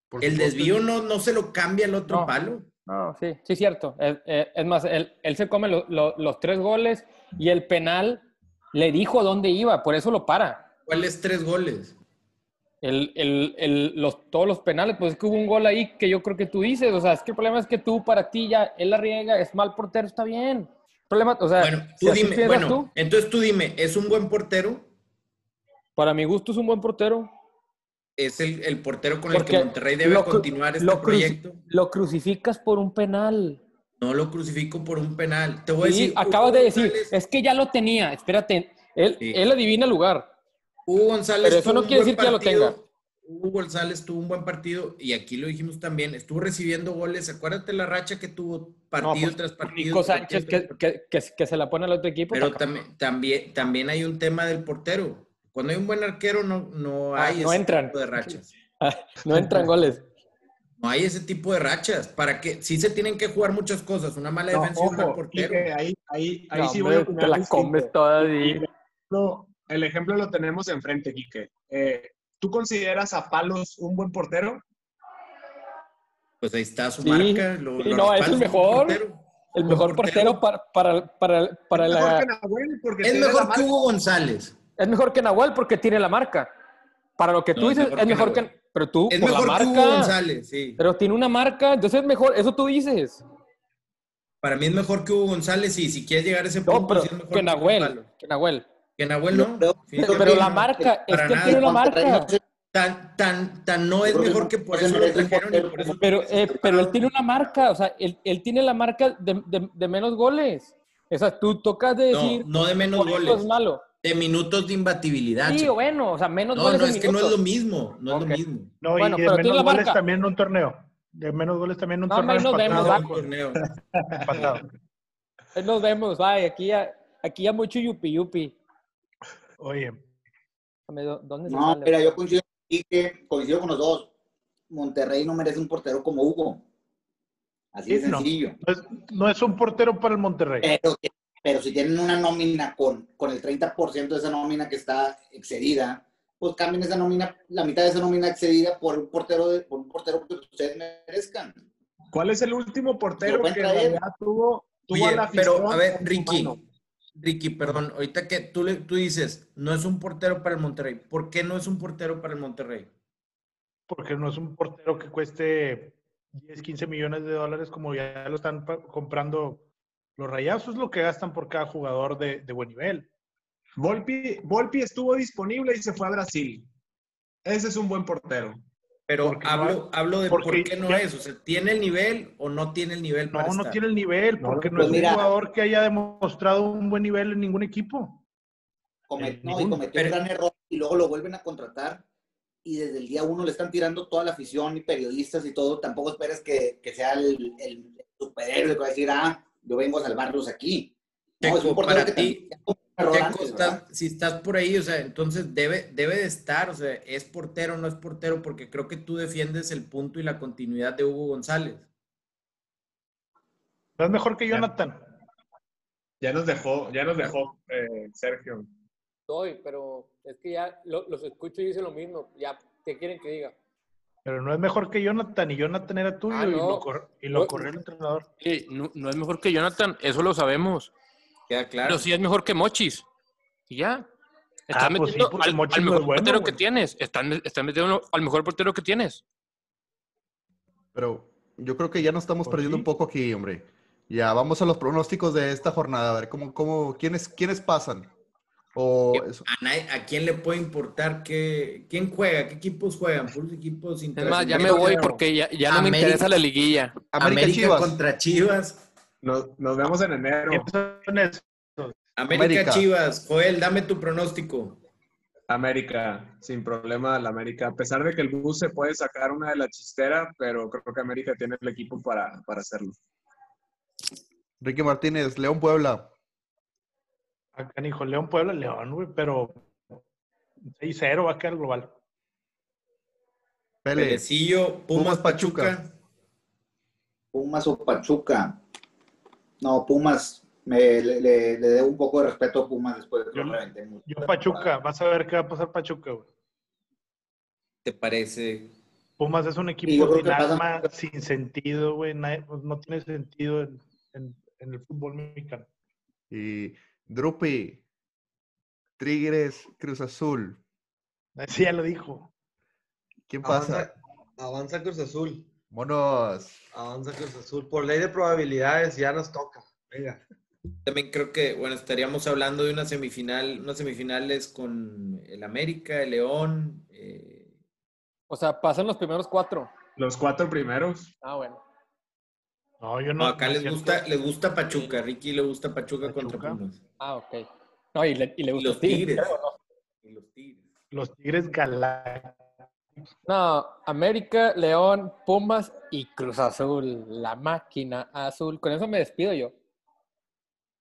Por El desvío no, no se lo cambia el otro No. palo. No, sí, sí, cierto. Es, más, él, él se come lo- lo- los tres goles y el penal le dijo dónde iba, por eso lo para. ¿Cuáles tres goles? El, el, el- los, todos los penales, pues es que hubo un gol ahí que yo creo que tú dices, o sea, es que el problema es que tú, para ti, ya, él la riega, es mal portero, está bien. Problema, o sea, Bueno, tú dime, bueno, tú, entonces tú dime, ¿es un buen portero? para mi gusto es un buen portero. ¿Es el, el portero con el que Monterrey debe lo continuar este lo proyecto? Lo crucificas por un penal. No lo crucifico por un penal. Te voy a decir. acabas Hugo de decir, González- es que ya lo tenía, espérate, él, Sí. él adivina el lugar. Hugo González. Pero eso no quiere decir que ya lo tenga. Hugo González tuvo un buen partido y aquí lo dijimos también. Estuvo recibiendo goles. Acuérdate la racha que tuvo partido No, pues, tras partido. Nico Sánchez que, que, que, que se la pone al otro equipo. Pero también, también hay un tema del portero. Cuando hay un buen arquero, no, no Ah, hay no ese entran. tipo de rachas. no entran goles. No hay ese tipo de rachas. Para que sí se tienen que jugar muchas cosas. Una mala No, defensa y un mal ojo, portero. Ahí, ahí, ahí No, sí hombre, voy a te la distinto. comes todas y... El ejemplo, el ejemplo lo tenemos enfrente, Quique. Eh, ¿Tú consideras a Palos un buen portero? Pues ahí está su Sí, marca. Lo, sí, lo no, es el mejor. portero. El mejor portero para, para, para, para es mejor la... que Nahuel porque Es mejor que. Hugo González. Es mejor que Nahuel porque tiene la marca. Para lo que tú No, es dices, mejor es mejor que... Nahuel. Pero tú, Es por mejor la que Hugo marca... González, sí. Pero tiene una marca, entonces es mejor, eso tú dices. Para mí es mejor que Hugo González y si quieres llegar a ese No, punto, pero sí es mejor que Nahuel, que Nahuel. Que Nahuel no. Pero- la no, marca, es que él nada. tiene una no marca. Tan, tan, tan no es mejor no- que por no eso lo trajeron y portero por eso como- Pero, eh, pero él tiene una marca, o sea, él, él tiene la marca de, de- de menos goles. O sea, tú tocas de No, decir, no de menos goles, es malo. De minutos de imbatibilidad. Sí, chico. bueno, o sea, menos no, goles no, es que no es lo mismo, no es lo mismo. No, Bueno, y de menos goles marca. también en un torneo. De menos goles también en un No, torneo. ahí nos vemos, empatado. va. Un torneo. empatado. Ahí nos vemos, vaya, aquí ya, aquí ya mucho yupi yupi. Oye, Dame, ¿dó- ¿Dónde se No, sale? mira, yo coincido, y que coincido con los dos. Monterrey no merece un portero como Hugo. Así de Sí, no. sencillo. no es, no es un portero para el Monterrey. Pero, pero si tienen una nómina con, con el 30% de esa nómina que está excedida, pues cambien esa nómina, la mitad de esa nómina excedida por un portero, de, por un portero que ustedes merezcan. ¿Cuál es el último portero que en tuvo, tuvo a Oye, la afición pero a ver, Ricky, mano? Ricky, perdón, ahorita que tú, le- tú dices, no es un portero para el Monterrey. ¿Por qué no es un portero para el Monterrey? Porque no es un portero que cueste 10, 15 millones de dólares como ya lo están comprando los rayazos, es lo que gastan por cada jugador de, de buen nivel. Volpi, Volpi estuvo disponible y se fue a Brasil. Ese es un buen portero. Pero no hablo, hablo de porque por qué no ya- es. O sea, ¿tiene el nivel o no tiene el nivel para No, no estar? tiene el nivel, No, porque no, pues es un jugador que haya demostrado un buen nivel en ningún equipo. Comet- no, y cometió Pero- un gran error y luego lo vuelven a contratar y desde el día uno le están tirando toda la afición y periodistas y todo. Tampoco esperes que, que sea el, el superhéroe que va a decir, ah, yo vengo a salvarlos aquí. No, es para que ti, estás- si estás por ahí, o sea, entonces debe, debe de estar, o sea, es portero o no es portero, porque creo que tú defiendes el punto y la continuidad de Hugo González. No es mejor que Jonathan. Ya nos dejó, ya nos dejó eh, Sergio. Soy, pero es que ya lo- los escucho y dicen lo mismo. Ya, ¿qué quieren que diga? Pero no es mejor que Jonathan y Jonathan era tuyo Ah, y lo, cor- y lo No. corrió el entrenador. no, no es mejor que Jonathan, eso lo sabemos. Queda claro. Pero sí es mejor que Mochis. Y ya. Ah, Están pues metiendo al, mejor es bueno, portero güey. que tienes. Están, están metiendo al mejor portero que tienes. Pero yo creo que ya nos estamos Pues perdiendo sí. un poco aquí, hombre. Ya, vamos a los pronósticos de esta jornada. A ver, ¿cómo, cómo, quiénes, quiénes pasan? O eso. ¿A, nadie- a quién le puede importar qué, quién juega? ¿Qué equipos juegan? Puros equipos Es más, ya me voy porque ya, ya no me interesa la liguilla. América, América Chivas. contra Chivas. Nos, nos vemos en enero. ¿Quiénes son esos? América, América. Chivas. Joel, dame tu pronóstico. América, sin problema la América. A pesar de que el bus se puede sacar una de la chistera, pero creo que América tiene el equipo para, para hacerlo. Ricky Martínez, León Puebla. Acá, hijo, León Puebla, León, güey, pero 6-0 va a quedar global. Pele. Pelecillo, Pumas, Pumas, Pachuca. Pachuca. Pumas o Pachuca. No, Pumas. Me, le, le, le debo un poco de respeto a Pumas después de que Yo- lo reventé mucho. Yo Pachuca, vas a ver qué va a pasar Pachuca, güey. ¿Te parece? Pumas es un equipo sin pasa- alma, sin sentido, güey. pues, No tiene sentido en, en- en el fútbol mexicano. Y Drupi. Tigres, Cruz Azul. Sí, ya lo dijo. ¿Quién pasa? Avanza, avanza Cruz Azul. Monos. Avanza Cruz Azul. Por ley de probabilidades ya nos toca. Venga. También creo que, bueno, estaríamos hablando de una semifinal, unas semifinales con el América, el León. eh, O sea, pasan los primeros cuatro. Los cuatro primeros. Ah, bueno. No, yo no, no. acá no les gusta, les gusta Pachuca. Ricky le gusta Pachuca, contra Pachuca. Pumas. Ah, ok. No, y le, y le Y gusta los Tigres, Tigres. creo, ¿no? Y los Tigres. Los Tigres Galácticos. No, América, León, Pumas y Cruz Azul. La máquina azul. Con eso me despido yo.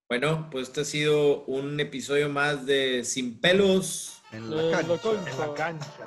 Bueno, pues este ha sido un episodio más de Sin Pelos. En la cancha. En la cancha.